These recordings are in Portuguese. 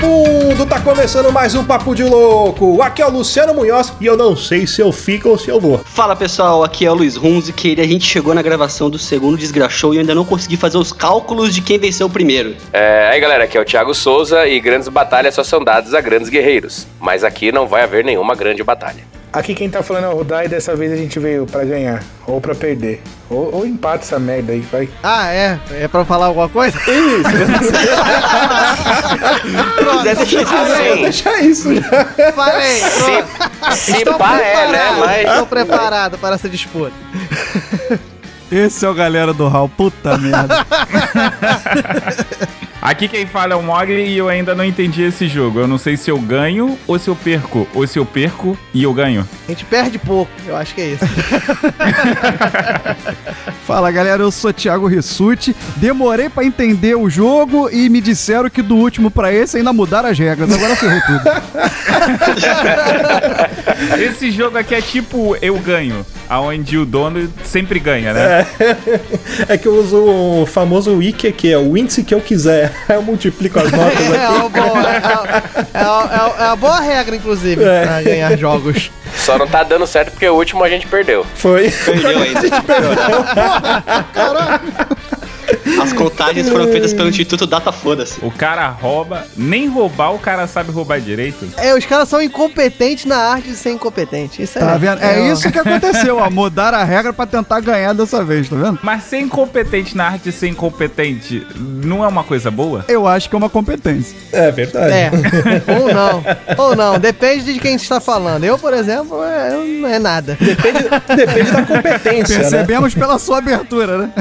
vagabundo! Tá começando mais um Papo de Louco. Aqui é o Luciano Munhoz e eu não sei se eu fico ou se eu vou. Fala pessoal, aqui é o Luiz Hunziker e a gente chegou na gravação do segundo Desgraxou e eu ainda não consegui fazer os cálculos de quem venceu o primeiro. É, aí galera, aqui é o Thiago Souza e grandes batalhas só são dadas a grandes guerreiros. Mas aqui não vai haver nenhuma grande batalha. Aqui quem tá falando é o Rudai e dessa vez a gente veio pra ganhar, ou pra perder. Ou, ou empate essa merda aí, vai. Ah, é? É pra falar alguma coisa? Quiser deixar isso assim. Deixa isso já. Falei! pronto. Se Estou pá é, né? Mas... Estou preparado para essa disputa. Esse é o galera do Hall, puta merda. Aqui quem fala é o Mogli e eu ainda não entendi esse jogo. Eu não sei se eu ganho ou se eu perco. Ou se eu perco e eu ganho. A gente perde pouco, eu acho que é isso. Fala galera, eu sou Thiago Rissuti. Demorei pra entender o jogo e me disseram que do último pra esse ainda mudaram as regras. Agora ferrou tudo. Esse jogo aqui é tipo eu ganho, aonde o dono sempre ganha, né? É que eu uso o famoso wiki que é o índice que eu quiser. Eu multiplico as notas É, aqui. uma boa, é, é, é, é uma boa regra, inclusive, É. pra ganhar jogos. Só não tá dando certo porque o último a gente perdeu. Foi. Perdeu ainda. As contagens foram feitas pelo Instituto Data Foda-se. O cara rouba, nem roubar o cara sabe roubar direito. É, os caras são incompetentes na arte de ser incompetente. Isso é. Tá vendo? É uma- isso que aconteceu, ó. Mudaram a regra pra tentar ganhar dessa vez, tá vendo? Mas ser incompetente na arte de ser incompetente não é uma coisa boa? Eu acho que é uma competência. É verdade. É, ou não. Ou não, depende de quem está falando. Eu, por exemplo, é, não é nada. Depende, depende da competência, né? Percebemos pela sua abertura, né?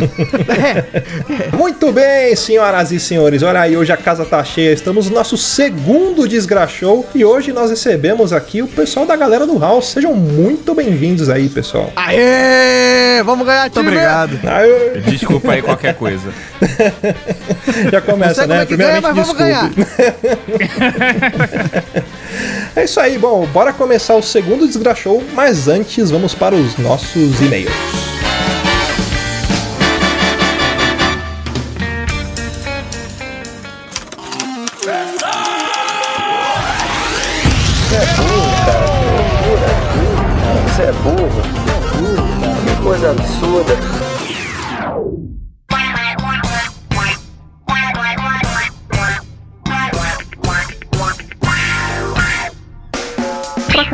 Muito bem, senhoras e senhores. Olha aí, hoje a casa tá cheia. Estamos no nosso segundo Desgraxou e hoje nós recebemos aqui o pessoal da galera do House. Sejam muito bem-vindos aí, pessoal. Aê! Vamos ganhar Muito time! obrigado. Aê, Desculpa aí qualquer coisa. já Não começa, né? é que ganha, mas vamos ganhar. É isso aí, bom, bora começar o segundo Desgraxou, mas antes vamos para os nossos e-mails. Absurda.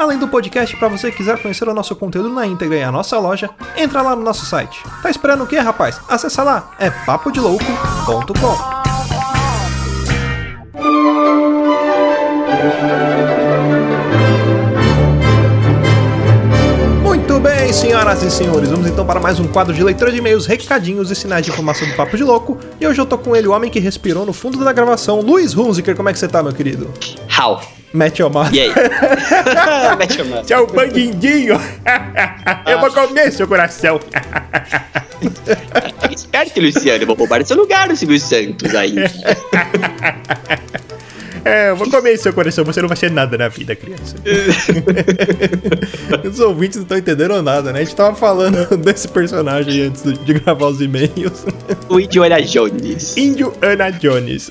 Além do podcast, para você que quiser conhecer o nosso conteúdo na íntegra e a nossa loja, entra lá no nosso site. Tá esperando o quê, rapaz? Acessa lá, é papodelouco.com. Muito bem, senhoras e senhores, vamos então para mais um quadro de leitura de e-mails, recadinhos e sinais de informação do Papo de Louco. E hoje eu tô com ele, o homem que respirou no fundo da gravação, Luiz Hunziker. Como é que você tá, meu querido? How? Mete o. E aí? Mete mão. Tchau, bandindinho. Eu vou comer seu coração. Esperto, Luciano. Eu vou roubar seu lugar, Silvio Santos aí. É, eu vou comer seu coração. Você não vai ser nada na vida, criança. Os ouvintes não estão entendendo nada, né? A gente tava falando desse personagem antes de gravar os e-mails. O Indiana Jones. Índio Ana Jones.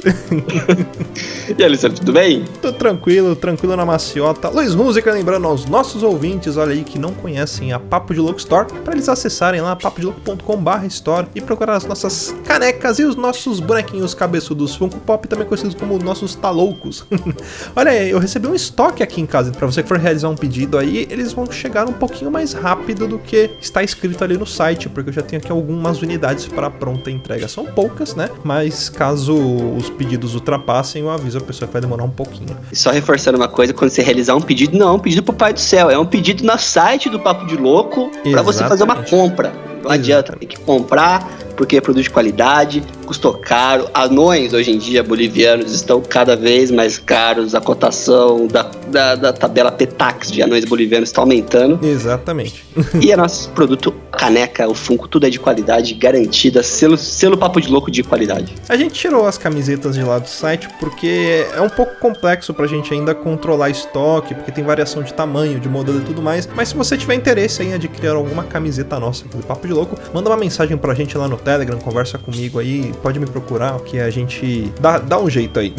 E aí, Luciano, tudo bem? Tô tranquilo, tranquilo na maciota. Luiz Música, lembrando aos nossos ouvintes, olha aí, que não conhecem a Papo de Louco Store, para eles acessarem lá papodelouco.com.br store e procurar as nossas canecas e os nossos bonequinhos cabeçudos Funko Pop, também conhecidos como nossos taloucos. Loucos. Olha aí, eu recebi um estoque aqui em casa. Para você que for realizar um pedido aí, eles vão chegar um pouquinho mais rápido do que está escrito ali no site, porque eu já tenho aqui algumas unidades para pronta entrega. São poucas, né? Mas caso os pedidos ultrapassem, eu aviso a pessoa que vai demorar um pouquinho. Só reforçando uma coisa, quando você realizar um pedido, não é um pedido pro Pai do Céu, é um pedido no site do Papo de Louco para você fazer uma compra. Não adianta, tem que comprar porque é produto de qualidade, custou caro. Anões, hoje em dia, bolivianos, estão cada vez mais caros. A cotação da, da, da tabela Petax de anões bolivianos está aumentando. Exatamente. e é nosso produto caneca, o Funko, tudo é de qualidade, garantida, selo, selo papo de louco de qualidade. A gente tirou as camisetas de lá do site porque é um pouco complexo pra gente ainda controlar estoque, porque tem variação de tamanho, de modelo e tudo mais. Mas se você tiver interesse em adquirir alguma camiseta nossa aqui do Papo de Louco, manda uma mensagem pra gente lá no Telegram, conversa comigo aí, pode me procurar, que a gente dá, dá um jeito aí.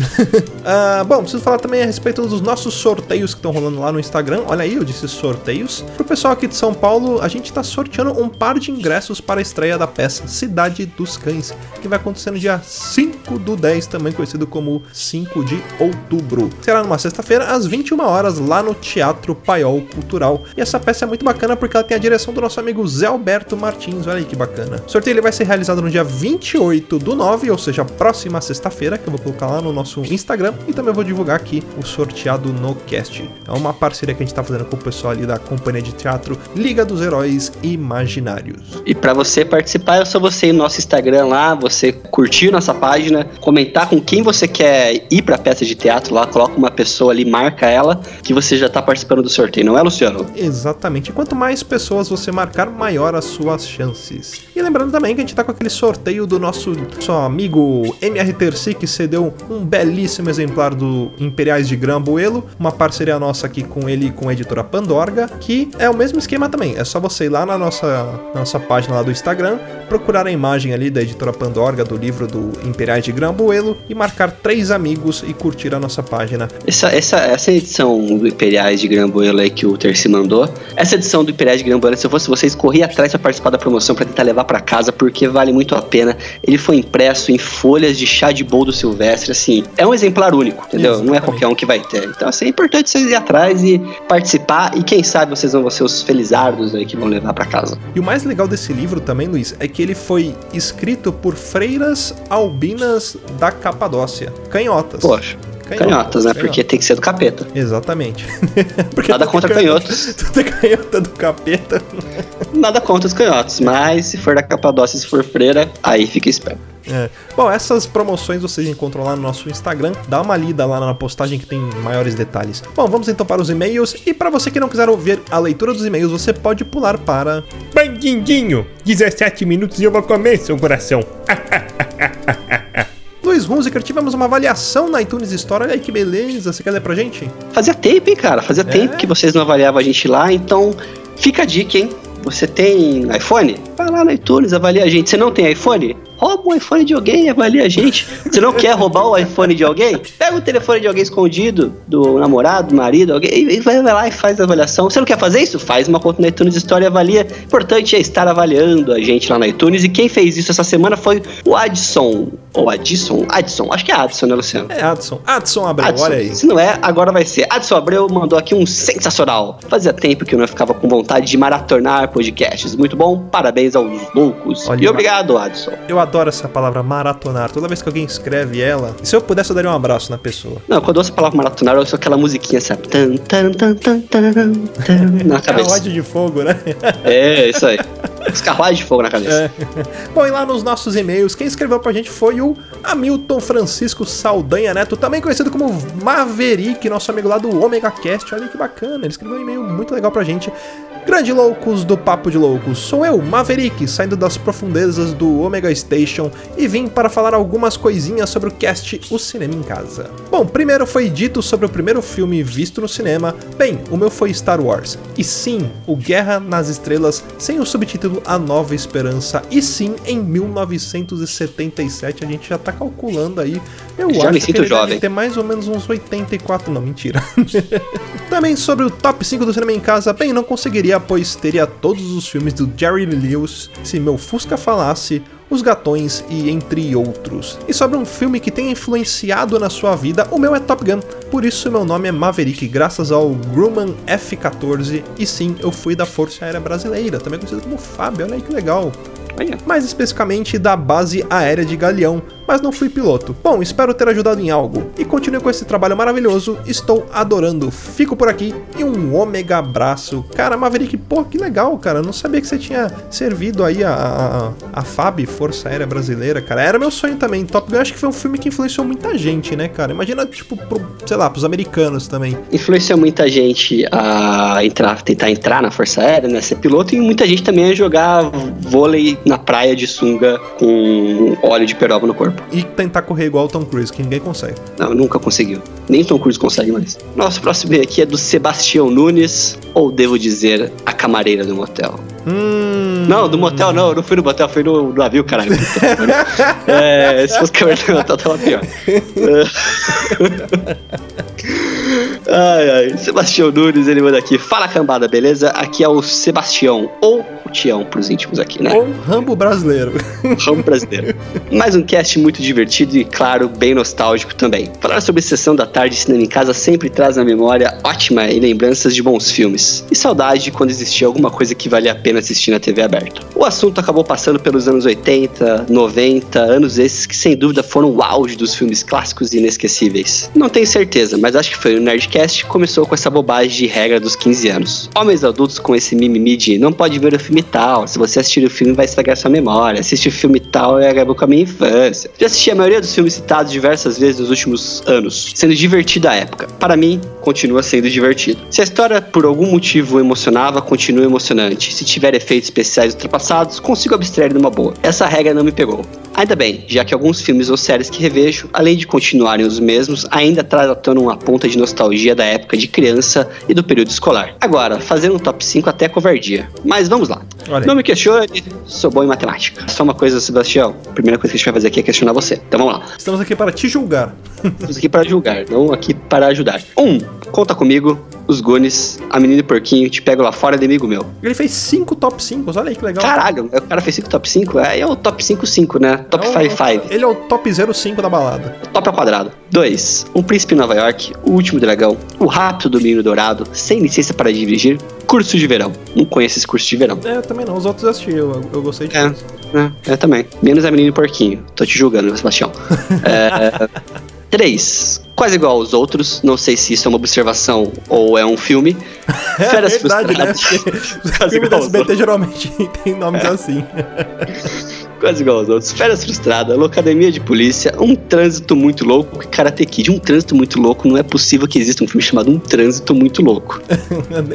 uh, bom, preciso falar também a respeito dos nossos sorteios que estão rolando lá no Instagram. Olha aí, eu disse sorteios. Pro pessoal aqui de São Paulo, a gente tá sorteando um par de ingressos para a estreia da peça Cidade dos Cães, que vai acontecer no dia 5 do 10, também conhecido como 5 de outubro. Será numa sexta-feira, às 21 horas, lá no Teatro Paiol Cultural. E essa peça é muito bacana porque ela tem a direção do nosso amigo Zé Alberto Martins. Olha aí que bacana. O sorteio ele vai ser realizado realizado no dia 28 do 9, ou seja, próxima sexta-feira, que eu vou colocar lá no nosso Instagram e também vou divulgar aqui o sorteado no cast. É uma parceria que a gente tá fazendo com o pessoal ali da companhia de teatro Liga dos Heróis Imaginários. E para você participar, é só você ir no nosso Instagram lá, você curtir nossa página, comentar com quem você quer ir pra peça de teatro lá, coloca uma pessoa ali, marca ela, que você já tá participando do sorteio, não é, Luciano? Exatamente. Quanto mais pessoas você marcar, maior as suas chances. E lembrando também que a gente tá com aquele sorteio do nosso, nosso amigo MR Terci, que cedeu um belíssimo exemplar do Imperiais de Grambuelo, uma parceria nossa aqui com ele e com a editora Pandorga, que é o mesmo esquema também. É só você ir lá na nossa, nossa página lá do Instagram, procurar a imagem ali da editora Pandorga do livro do Imperiais de Grambuelo e marcar três amigos e curtir a nossa página. Essa, essa, essa edição do Imperiais de Grambuelo aí que o Terci mandou, essa edição do Imperiais de Grambuelo, se eu fosse vocês, corria atrás para participar da promoção para tentar levar para casa, porque vale muito a pena. Ele foi impresso em folhas de chá de boldo silvestre, assim, é um exemplar único, entendeu? Exatamente. Não é qualquer um que vai ter. Então, assim, é importante vocês ir atrás e participar, e quem sabe vocês vão ser os felizardos aí que vão levar para casa. E o mais legal desse livro também, Luiz, é que ele foi escrito por freiras albinas da Capadócia, canhotas. Poxa. Canhotas, né? Canhotas. Porque tem que ser do capeta. Exatamente. Porque Nada contra canhotos. Tudo é canhota do capeta. Nada contra os canhotos, mas se for da Capadócia, se for freira, aí fica esperto. É. Bom, essas promoções vocês encontram lá no nosso Instagram. Dá uma lida lá na postagem que tem maiores detalhes. Bom, vamos então para os e-mails. E para você que não quiser ouvir a leitura dos e-mails, você pode pular para. Bandindinho! 17 minutos e eu vou comer seu coração. Luiz Hunziker, tivemos uma avaliação na iTunes Store. Olha aí que beleza. Você quer ler pra gente? Fazia tempo, hein, cara? Fazia é. tempo que vocês não avaliavam a gente lá. Então, fica a dica, hein? Você tem iPhone? Vai lá no iTunes, avalia a gente. Você não tem iPhone? Rouba o iPhone de alguém e avalia a gente. Você não quer roubar o iPhone de alguém? Pega o telefone de alguém escondido, do namorado, do marido, alguém, e vai lá e faz a avaliação. Você não quer fazer isso? Faz uma conta na iTunes Store e avalia. O importante é estar avaliando a gente lá na iTunes. E quem fez isso essa semana foi o Adson. Ou Adson? Adson. Acho que é Adson, né, Luciano? É Adson. Adson Abreu, Adson. olha aí. Se não é, agora vai ser. Adson Abreu mandou aqui um sensacional. Fazia tempo que eu não ficava com vontade de maratonar podcasts. Muito bom. Parabéns aos loucos. Olha, e obrigado, Adson. Eu adoro essa palavra maratonar. Toda vez que alguém escreve ela, se eu pudesse, eu daria um abraço na pessoa. Não, quando eu ouço a palavra maratonar, eu ouço aquela musiquinha, sabe? Tan, tan, tan, tan, tan, tan, na cabeça. Carruagem de fogo, né? É, isso aí. Os carruagens de fogo na cabeça. É. Bom, e lá nos nossos e-mails, quem escreveu pra gente foi o Hamilton Francisco Saldanha Neto, também conhecido como Maverick, nosso amigo lá do Omega Cast. Olha que bacana, ele escreveu um e-mail muito legal pra gente. Grande loucos do Papo de Loucos, sou eu, Maverick, saindo das profundezas do Omega Station e vim para falar algumas coisinhas sobre o cast O Cinema em Casa. Bom, primeiro foi dito sobre o primeiro filme visto no cinema, bem, o meu foi Star Wars, e sim, o Guerra nas Estrelas, sem o subtítulo A Nova Esperança, e sim, em 1977, a gente já tá calculando aí, eu já acho que ele jovem. deve ter mais ou menos uns 84, não, mentira. Também sobre o top 5 do cinema em casa, bem, não conseguiria pois teria todos os filmes do Jerry Lewis se meu Fusca falasse Os Gatões e entre outros. E sobre um filme que tem influenciado na sua vida, o meu é Top Gun. Por isso meu nome é Maverick, graças ao Grumman F-14. E sim, eu fui da Força Aérea Brasileira, também conhecido como Fábio, olha aí que legal. Mais especificamente da base aérea de Galeão, mas não fui piloto. Bom, espero ter ajudado em algo. E continue com esse trabalho maravilhoso, estou adorando. Fico por aqui e um ômega abraço. Cara, Maverick, pô, que legal, cara. não sabia que você tinha servido aí a, a, a FAB, Força Aérea Brasileira, cara. Era meu sonho também. Top Gun acho que foi um filme que influenciou muita gente, né, cara? Imagina, tipo, pro, sei lá, pros americanos também. Influenciou muita gente a entrar, tentar entrar na Força Aérea, né? Ser piloto, e muita gente também a jogar vôlei na praia de sunga com óleo de peroba no corpo. E tentar correr igual o Tom Cruise, que ninguém consegue. Não, nunca conseguiu. Nem Tom Cruise consegue mais. Nosso próximo aqui é do Sebastião Nunes, ou devo dizer, a camareira do motel. Hum... Não, do motel não, eu não fui no motel, fui no navio, caralho. é, se fosse camareira do motel, tava pior. Ai, ai. Sebastião Nunes, ele manda aqui. Fala cambada, beleza? Aqui é o Sebastião, ou o Tião pros íntimos aqui, né? Ou Rambo brasileiro. Rambo brasileiro. Mais um cast muito divertido e, claro, bem nostálgico também. Falar sobre Sessão da Tarde e Cinema em Casa sempre traz na memória ótima e lembranças de bons filmes. E saudade de quando existia alguma coisa que valia a pena assistir na TV aberta. O assunto acabou passando pelos anos 80, 90, anos esses que sem dúvida foram o auge dos filmes clássicos e inesquecíveis. Não tenho certeza, mas acho que foi o Nerdcast que começou com essa bobagem de regra dos 15 anos. Homens adultos com esse mimimi de não pode ver o filme tal, se você assistir o filme vai estragar sua memória, assistir o filme tal e acabou com a minha infância. Já assisti a maioria dos filmes citados diversas vezes nos últimos anos, sendo divertido à época. Para mim, continua sendo divertido. Se a história por algum motivo emocionava, continua emocionante. Se tiver efeitos especiais ultrapassados, consigo abstrair numa boa. Essa regra não me pegou. Ainda bem, já que alguns filmes ou séries que revejo, além de continuarem os mesmos, ainda traz à tona uma ponta de nostalgia da época de criança e do período escolar. Agora, fazer um top 5 até é covardia. Mas vamos lá. Não me questione, sou bom em matemática. Só uma coisa, Sebastião. A primeira coisa que a gente vai fazer aqui é questionar você. Então vamos lá. Estamos aqui para te julgar. Estamos aqui para julgar, não aqui para ajudar. Um, conta comigo, os Goonies, a menina e porquinho, te pego lá fora amigo meu. Ele fez 5 top 5, olha aí que legal. Caralho, o cara fez 5 top 5? Aí é o top 5 5, né? Top 5 5. Ele é o top 05 da balada. Top ao quadrado. 2. Um príncipe em Nova York, o último dragão, o rápido do menino dourado, sem licença para dirigir, curso de verão. Não conheço esse curso de verão. É, eu também não. Os outros eu assisti, eu, eu gostei de é, é, eu também. Menos a menina e porquinho. Tô te julgando, Sebastião. é, 3. Quase igual aos outros, não sei se isso é uma observação ou é um filme. É verdade, né? Os filmes da SBT geralmente tem nomes assim. Quase igual aos outros. Férias frustradas, Locademia de Polícia, Um Trânsito Muito Louco, Karate Kid. Um Trânsito Muito Louco, não é possível que exista um filme chamado Um Trânsito Muito Louco.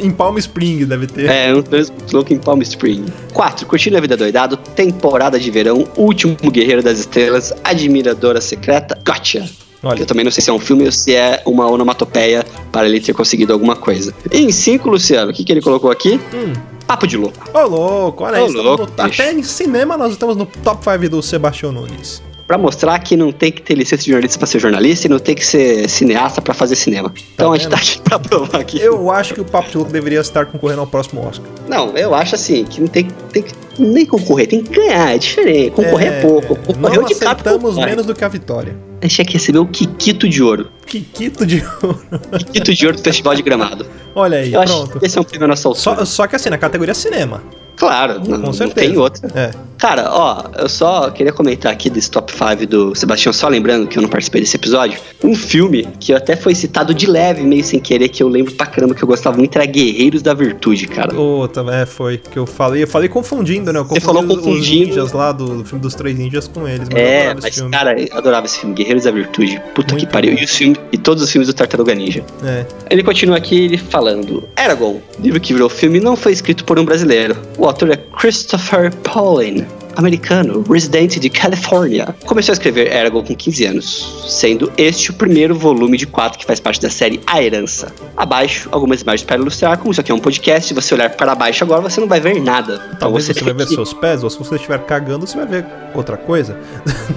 em Palm Spring deve ter. É, Um Trânsito Muito Louco em Palm Spring. 4. Curtindo a Vida Doidado, Temporada de Verão, Último Guerreiro das Estrelas, Admiradora Secreta, Gotcha. Olha. Eu também não sei se é um filme ou se é uma onomatopeia para ele ter conseguido alguma coisa. E em 5, Luciano, o que, que ele colocou aqui? Hum. Papo de louco. Ô, louco, olha Ô, louco, no, Até em cinema nós estamos no top 5 do Sebastião Nunes. Pra mostrar que não tem que ter licença de jornalista pra ser jornalista e não tem que ser cineasta pra fazer cinema. Então tá a gente tá aqui pra provar aqui. Eu acho que o Papo de Louco deveria estar concorrendo ao próximo Oscar. Não, eu acho assim, que não tem, tem que nem concorrer, tem que ganhar, é diferente. Concorrer é, é pouco. Concorrer não de aceitamos menos do que a vitória. A gente tinha que receber o Kikito de Ouro. Kikito de Ouro. Kikito de Ouro do Festival de Gramado. Olha aí, eu pronto. esse é um prêmio nossa altura. Só, só que assim, na categoria cinema. Claro, Com não, certeza. não tem outra. É. Cara, ó, eu só queria comentar aqui desse top 5 do Sebastião, só lembrando que eu não participei desse episódio. Um filme que até foi citado de leve, meio sem querer, que eu lembro pra caramba que eu gostava muito, era Guerreiros da Virtude, cara. Oh, é, foi. Que eu falei, eu falei confundindo, né? Eu Você falou confundindo. Os ninjas lá do, do, filme dos três ninjas com eles. Mas é, mas, filme. cara, eu adorava esse filme, Guerreiros da Virtude. Puta muito que pariu. E, os filmes, e todos os filmes do Tartaruga Ninja. É. Ele continua aqui ele falando: Eragon, livro que virou filme, não foi escrito por um brasileiro. O To the Christopher Pauline. Americano, residente de Califórnia. Começou a escrever Eragon com 15 anos, sendo este o primeiro volume de quatro que faz parte da série A Herança. Abaixo, algumas imagens para ilustrar, como isso aqui é um podcast, se você olhar para baixo agora, você não vai ver nada. Então Talvez você, você vai ver seus pés, ou se você estiver cagando, você vai ver outra coisa.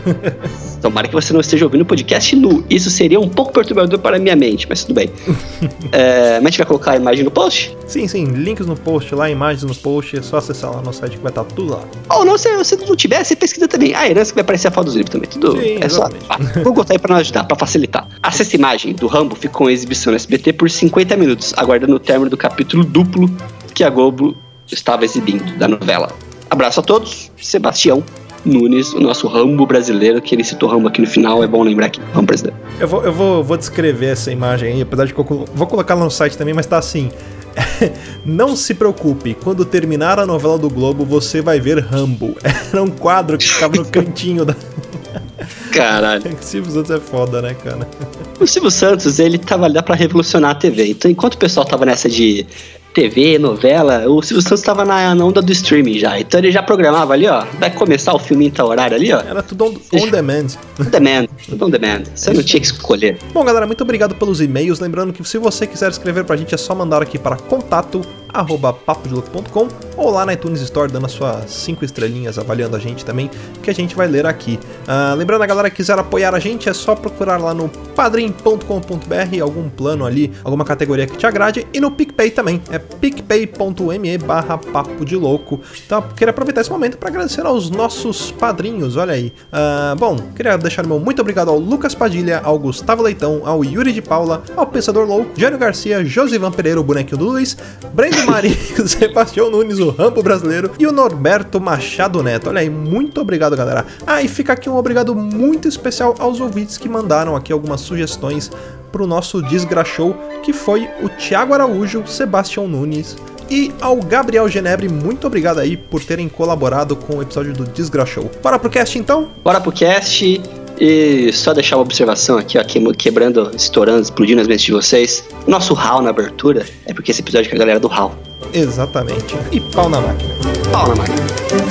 Tomara que você não esteja ouvindo o podcast nu. Isso seria um pouco perturbador para a minha mente, mas tudo bem. é, mas a gente vai colocar a imagem no post? Sim, sim. Links no post lá, imagens no post. É só acessar lá no site que vai estar tudo lá. Ou não, você, se não tiver, você pesquisa também. A herança que vai aparecer a foto dos livros também. Tudo Sim, é só. Ah, vou botar aí pra nós ajudar, pra facilitar. Acesse imagem do Rambo ficou em exibição no SBT por 50 minutos, aguardando o término do capítulo duplo que a Globo estava exibindo da novela. Abraço a todos, Sebastião Nunes, o nosso Rambo brasileiro, que ele citou Rambo aqui no final, é bom lembrar que Rambo brasileiro. Eu vou, eu vou, vou descrever essa imagem aí, apesar de que eu vou colocar lá no site também, mas tá assim. Não se preocupe, quando terminar a novela do Globo, você vai ver Rambo. Era um quadro que ficava no cantinho da. Caralho. O Silvio Santos é foda, né, cara? O Silvio Santos, ele tava ali pra revolucionar a TV. Então, enquanto o pessoal tava nessa de TV, novela, o Silvio Santos tava na, na, onda do streaming já. Então ele já programava ali, ó. Vai começar o filme em tal horário ali, ó. Era tudo on, on demand. On demand, tudo on demand. Você é não tinha que escolher. Bom, galera, muito obrigado pelos e-mails. Lembrando que se você quiser escrever pra gente, é só mandar aqui para contato arroba papodelouco.com ou lá na iTunes Store dando as suas 5 estrelinhas, avaliando a gente também, que a gente vai ler aqui. Uh, lembrando, a galera que quiser apoiar a gente, é só procurar lá no padrim.com.br algum plano ali, alguma categoria que te agrade, e no PicPay também, é picpay.me barra papo de louco. Então, queria aproveitar esse momento para agradecer aos nossos padrinhos, olha aí. Uh, bom, queria deixar meu muito obrigado ao Lucas Padilha, ao Gustavo Leitão, ao Yuri de Paula, ao Pensador Louco, Jânio Garcia, Josivan Pereira, o bonequinho do Luiz, Marinho, Sebastião Nunes, o Rampo Brasileiro e o Norberto Machado Neto. Olha aí, muito obrigado, galera. Ah, e fica aqui um obrigado muito especial aos ouvintes que mandaram aqui algumas sugestões pro nosso Desgraxou, que foi o Thiago Araújo, Sebastião Nunes, e ao Gabriel Genebre, muito obrigado aí por terem colaborado com o episódio do Desgraxou. Bora pro cast então? Bora pro cast. E só deixar uma observação aqui, ó, quebrando, estourando, explodindo as mentes de vocês. Nosso HAL na abertura é porque esse episódio é com a galera do HAL. Exatamente. E pau na máquina. Pau na máquina.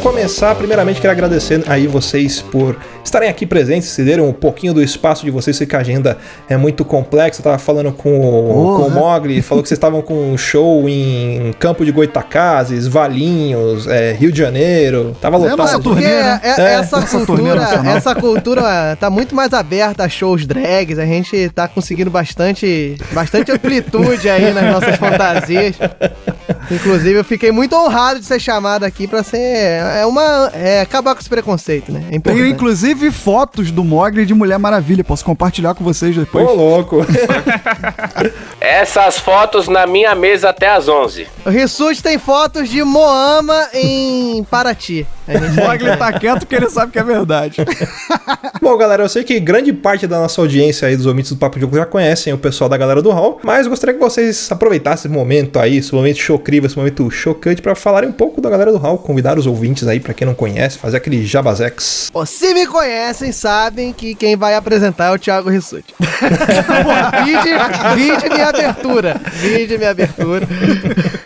Começar, primeiramente quero agradecer aí vocês por estarem aqui presentes, se deram um pouquinho do espaço de vocês, sei que a agenda é muito complexa. Eu tava falando com, oh, com o Mogli, falou que vocês estavam com um show em Campo de Goitacazes, Valinhos, é, Rio de Janeiro. Tava é, lotado. É, porque é, é, essa, cultura, essa cultura tá muito mais aberta a shows drags. A gente tá conseguindo bastante, bastante amplitude aí nas nossas fantasias. Inclusive, eu fiquei muito honrado de ser chamado aqui para ser é uma é acabar com esse preconceito, né? É Tenho inclusive fotos do Mogli de Mulher Maravilha, posso compartilhar com vocês depois. Ô, louco. Essas fotos na minha mesa até às 11. O Rissuti tem fotos de Moama em Paraty. O Mogli tá quieto porque ele sabe que é verdade. Bom, galera, eu sei que grande parte da nossa audiência aí dos ouvintes do Papo de Jogo já conhecem o pessoal da galera do Hall, mas gostaria que vocês aproveitassem esse momento aí, esse momento chocrível, esse momento chocante, para falarem um pouco da galera do Hall, convidar os ouvintes aí, para quem não conhece, fazer aquele jabazex. Pô, se me conhecem, sabem que quem vai apresentar é o Thiago Rissuti. vide, vide minha abertura. Vide minha abertura.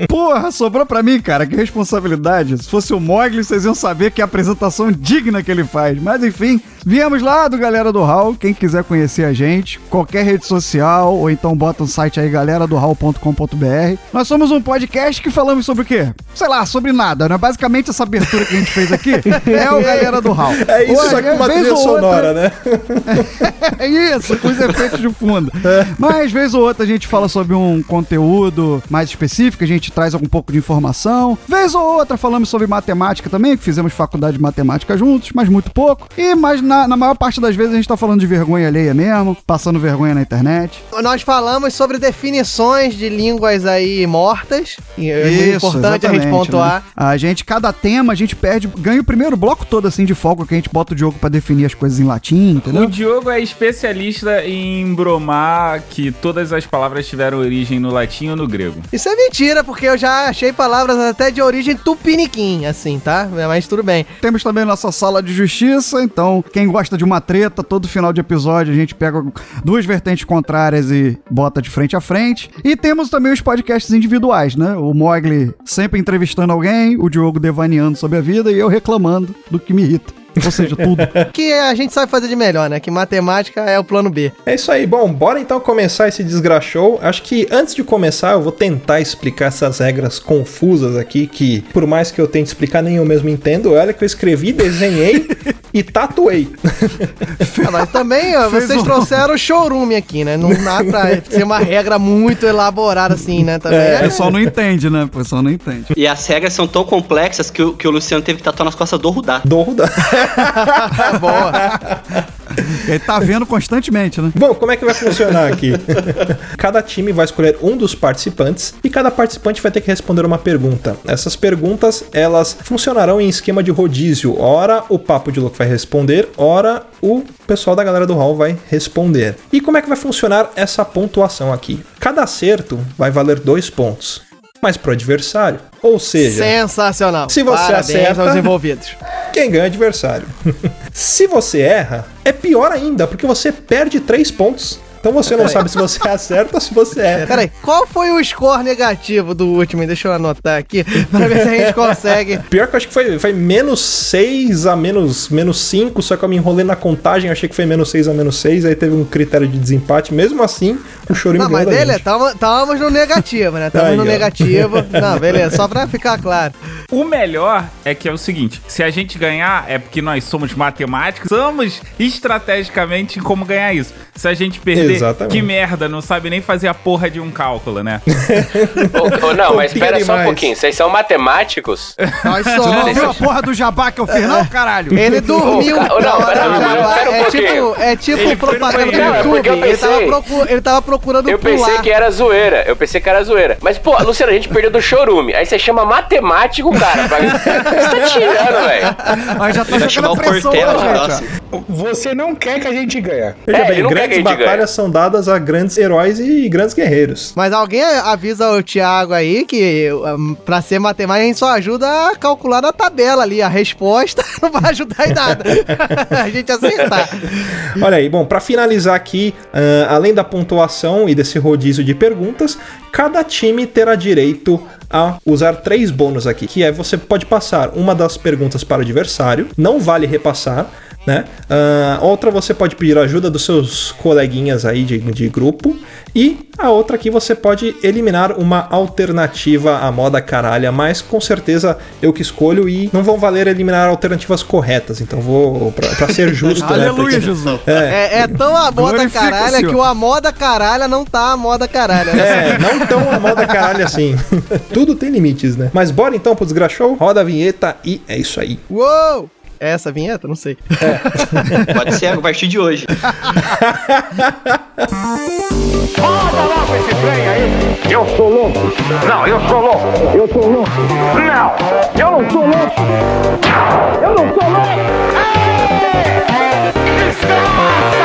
Porra, sobrou pra mim, cara, que responsabilidade. Se fosse o Mogli, vocês iam saber que apresentação digna que ele faz. Mas enfim, viemos lá do Galera do Hall. Quem quiser conhecer a gente, qualquer rede social, ou então bota no site aí galeradohall.com.br. Nós somos um podcast que falamos sobre o quê? Sei lá, sobre nada, né? Basicamente essa abertura que a gente fez aqui é o Galera do Hall. É isso, só que uma trilha sonora, outra... né? é isso, com os efeitos de fundo. É. Mas vez ou outra a gente fala sobre um conteúdo mais específico, a gente traz algum pouco de informação. Vez ou outra falamos sobre matemática também, que fizemos fizemos faculdade de matemática juntos, mas muito pouco. E mas na, na maior parte das vezes a gente tá falando de vergonha alheia mesmo, passando vergonha na internet. Nós falamos sobre definições de línguas aí mortas. E é Isso, importante a gente pontuar. Né? A gente, cada tema, a gente perde, ganha o primeiro bloco todo assim de foco que a gente bota o Diogo para definir as coisas em latim, entendeu? O Diogo é especialista em bromar que todas as palavras tiveram origem no latim ou no grego. Isso é mentira, porque eu já achei palavras até de origem tupiniquim, assim, tá? Mas tudo bem. Temos também nossa sala de justiça, então quem gosta de uma treta, todo final de episódio a gente pega duas vertentes contrárias e bota de frente a frente. E temos também os podcasts individuais, né? O Mogli sempre entrevistando alguém, o Diogo devaneando sobre a vida e eu reclamando do que me irrita. Ou seja, tudo. Que a gente sabe fazer de melhor, né? Que matemática é o plano B. É isso aí. Bom, bora então começar esse desgraçou. Acho que antes de começar, eu vou tentar explicar essas regras confusas aqui, que por mais que eu tente explicar, nem eu mesmo entendo. Olha que eu escrevi, desenhei e tatuei. Ah, mas também, ó, vocês um- trouxeram o showroom aqui, né? Não dá pra ser uma regra muito elaborada assim, né? Também O é, pessoal não entende, né? O pessoal não entende. E as regras são tão complexas que o, que o Luciano teve que tatuar nas costas do Rudá. Dou da... boa. Ele tá vendo constantemente, né? Bom, como é que vai funcionar aqui? cada time vai escolher um dos participantes e cada participante vai ter que responder uma pergunta. Essas perguntas, elas funcionarão em esquema de rodízio. Ora o Papo de Louco vai responder, ora o pessoal da galera do hall vai responder. E como é que vai funcionar essa pontuação aqui? Cada acerto vai valer dois pontos, mas pro adversário. Ou seja, Sensacional. Se você Parabéns acerta- aos envolvidos. quem ganha é o adversário. Se você erra, é pior ainda, porque você perde três pontos. Então você não sabe se você acerta ou se você erra. Peraí, qual foi o score negativo do último? Deixa eu anotar aqui pra ver se a gente consegue. Pior que eu acho que foi, foi menos 6 a menos, menos 5, só que eu me enrolei na contagem, achei que foi menos 6 a menos 6, aí teve um critério de desempate. Mesmo assim, o Chorinho Não, mas beleza, gente. estávamos no negativo, né? Estamos no ó. negativo. Não, beleza, só pra ficar claro. O melhor é que é o seguinte: se a gente ganhar, é porque nós somos matemáticos, somos estrategicamente em como ganhar isso. Se a gente perder, Exatamente. que merda, não sabe nem fazer a porra de um cálculo, né? Ô, ô, não, mas espera só um pouquinho. Vocês são matemáticos? Nós Você não somos. viu a porra do jabá que eu fiz, não, caralho? Ele dormiu. Ô, não, pera, do pera, jabá. pera um é tipo, é tipo propaganda do. Não, é YouTube. eu Ele tava, ele tava procurando Eu pular. pensei que era zoeira. Eu pensei que era zoeira. Mas, pô, Luciano, a gente perdeu do chorume. Aí você chama matemático, cara. Pra... Você tá tirando, velho. Aí já tá Vai chamar jogando o pressão de gente. Você não quer que a gente ganhe. Veja É, bem, ele não quer que a grandes batalhas ganhe. São dadas a grandes heróis e grandes guerreiros. Mas alguém avisa o Thiago aí que pra ser matemática a gente só ajuda a calcular na tabela ali. A resposta não vai ajudar em nada. a gente acertar. Olha aí, bom, pra finalizar aqui, ah, além da pontuação e desse rodízio de perguntas, cada time terá direito a usar três bônus aqui, que é você pode passar uma das perguntas para o adversário, não vale repassar, né? Ah, outra você pode pedir ajuda dos seus coleguinhas aí de, de grupo. E a outra aqui você pode eliminar uma alternativa à moda caralha, mas com certeza eu que escolho e não vão valer eliminar alternativas corretas. Então vou, pra, pra ser justo, né? Aleluia, porque- Jesus. É, é tão a moda caralha senhor. que o a moda caralha não tá a moda caralha. né? É, não tão a moda caralho assim. Tudo tem limites, né? Mas bora então pro desgraçou, roda a vinheta e é isso aí. Uou! É essa a vinheta? Não sei. Pode ser a partir de hoje. Eu sou louco. Não, eu sou louco. Eu sou louco. Não, eu não sou louco. Eu não sou louco. Ei! Desgraça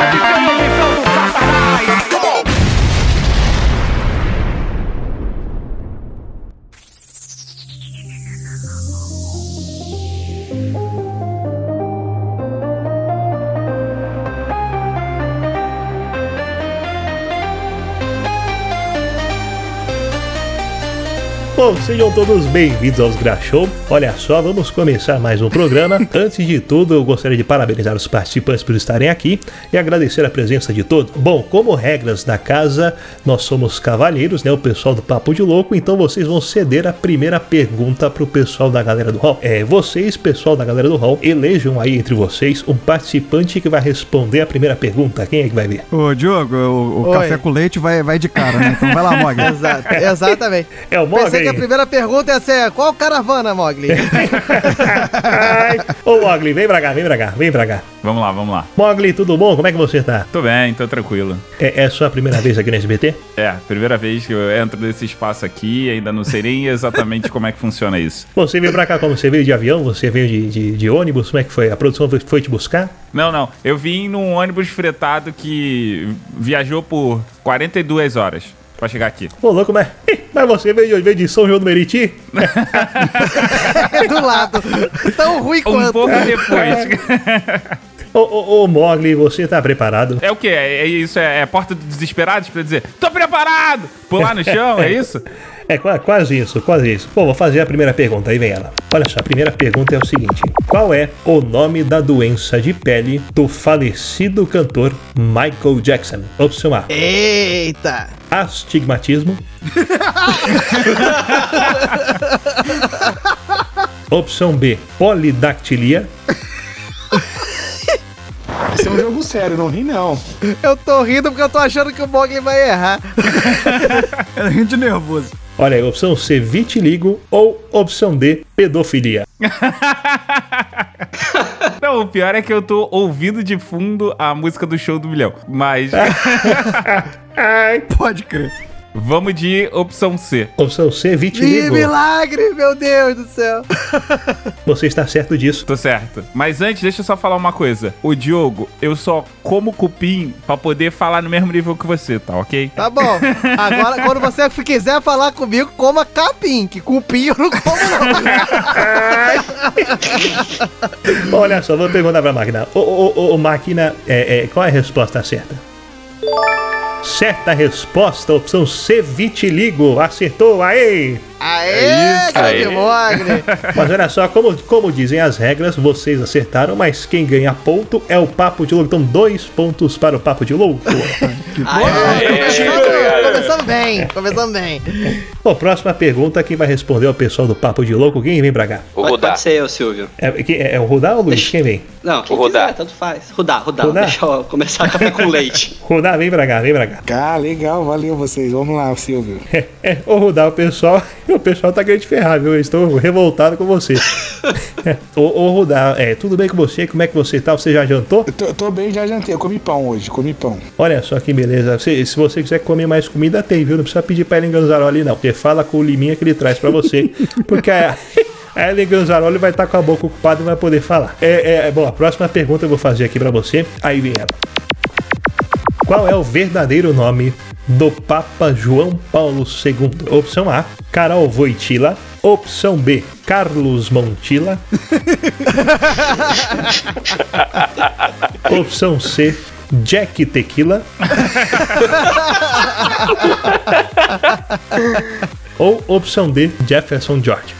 Bom, sejam todos bem-vindos aos Grachou. Olha só, vamos começar mais um programa. Antes de tudo, eu gostaria de parabenizar os participantes por estarem aqui e agradecer a presença de todos. Bom, como regras da casa, nós somos cavalheiros, né? O pessoal do Papo de Louco, então vocês vão ceder a primeira pergunta pro pessoal da galera do hall. É, vocês, pessoal da galera do hall, elejam aí entre vocês um participante que vai responder a primeira pergunta. Quem é que vai ver? Ô, Diogo, o, o café com leite vai, vai de cara, né? Então vai lá, Mog. Exato, exatamente. É o Pensei Mogli. A primeira pergunta ia ser: qual caravana, Mogli? Ô Mogli, vem pra cá, vem pra cá, vem pra cá. Vamos lá, vamos lá. Mogli, tudo bom? Como é que você tá? Tô bem, tô tranquilo. É, é sua primeira vez aqui no SBT? É, primeira vez que eu entro nesse espaço aqui, ainda não sei nem exatamente como é que funciona isso. Você veio pra cá como? Você veio de avião? Você veio de, de, de ônibus? Como é que foi? A produção foi, foi te buscar? Não, não, eu vim num ônibus fretado que viajou por 42 horas pra chegar aqui. Ô, louco, mas, mas você veio, de- veio de São João do Meriti? do lado. Tão ruim Um quanto. pouco depois. Ô, ô, ô, Mogli, você tá preparado? É o quê? É, é isso? É, é porta dos desesperados pra dizer, tô preparado! Pular no chão, é isso? É qua- quase isso, quase isso. Bom, vou fazer a primeira pergunta, aí vem ela. Olha só, a primeira pergunta é o seguinte: Qual é o nome da doença de pele do falecido cantor Michael Jackson? Opção A: Eita! astigmatismo. Opção B: polidactilia. Esse é um jogo sério, não ri não. Eu tô rindo porque eu tô achando que o Mogli vai errar. É rindo de nervoso. Olha aí, opção C: vitiligo. Ou opção D: pedofilia. Não, o pior é que eu tô ouvindo de fundo a música do show do milhão. Mas Pode crer. Vamos de opção C. Opção C: Ih, vitiligo. milagre, meu Deus do céu. Você está certo disso. Tô certo. Mas antes, deixa eu só falar uma coisa. O Diogo, eu só como cupim pra poder falar no mesmo nível que você, tá ok? Tá bom. Agora, quando você quiser falar comigo, coma capim, que cupim eu não como não. Olha só, vou perguntar pra máquina. Ô, ô, ô, ô, máquina, é, é, qual é a resposta certa? Certa resposta, opção C, vitiligo. Acertou, aê! Aê, isso grande aí. Mogli. Mas olha só, como, como dizem as regras, vocês acertaram, mas quem ganha ponto é o Papo de Louco. Então, dois pontos para o Papo de Louco. Começamos, começamos bem, começamos bem. Bom, próxima pergunta, quem vai responder é o pessoal do Papo de Louco. Quem vem pra cá? O Rudá. pode ser eu, Silvio. É, é, é o Rudá ou o Luiz? Deixa- Quem vem? Não, quem O Rudá. quiser, tanto faz. Rudá, Rudá. Rudá? Deixa eu começar a café com leite. Rudá, vem pra cá, vem pra cá. Ah, legal, valeu vocês. Vamos lá, Silvio. É, é, ô Rudá, o pessoal, o pessoal tá querendo te ferrar, viu? Eu estou revoltado com você. Ô, ô Rudá, é, tudo bem com você? Como é que você tá? Você já jantou? Eu tô, tô bem, já jantei. Eu comi pão hoje, comi pão. Olha só que beleza. Se, se você quiser comer mais comida, tem, viu? Não precisa pedir pra Ellen Ganzaroli, não. Porque fala com o Liminha que ele traz pra você. Porque a, a Ellen Ganzaroli vai estar com a boca ocupada e não vai poder falar. É, é, bom, a próxima pergunta eu vou fazer aqui pra você. Aí vem ela. Qual é o verdadeiro nome do Papa João Paulo II? Opção A, Carol Voitila. Opção B, Carlos Montila. Opção C, Jack Tequila. Ou opção D, Jefferson George.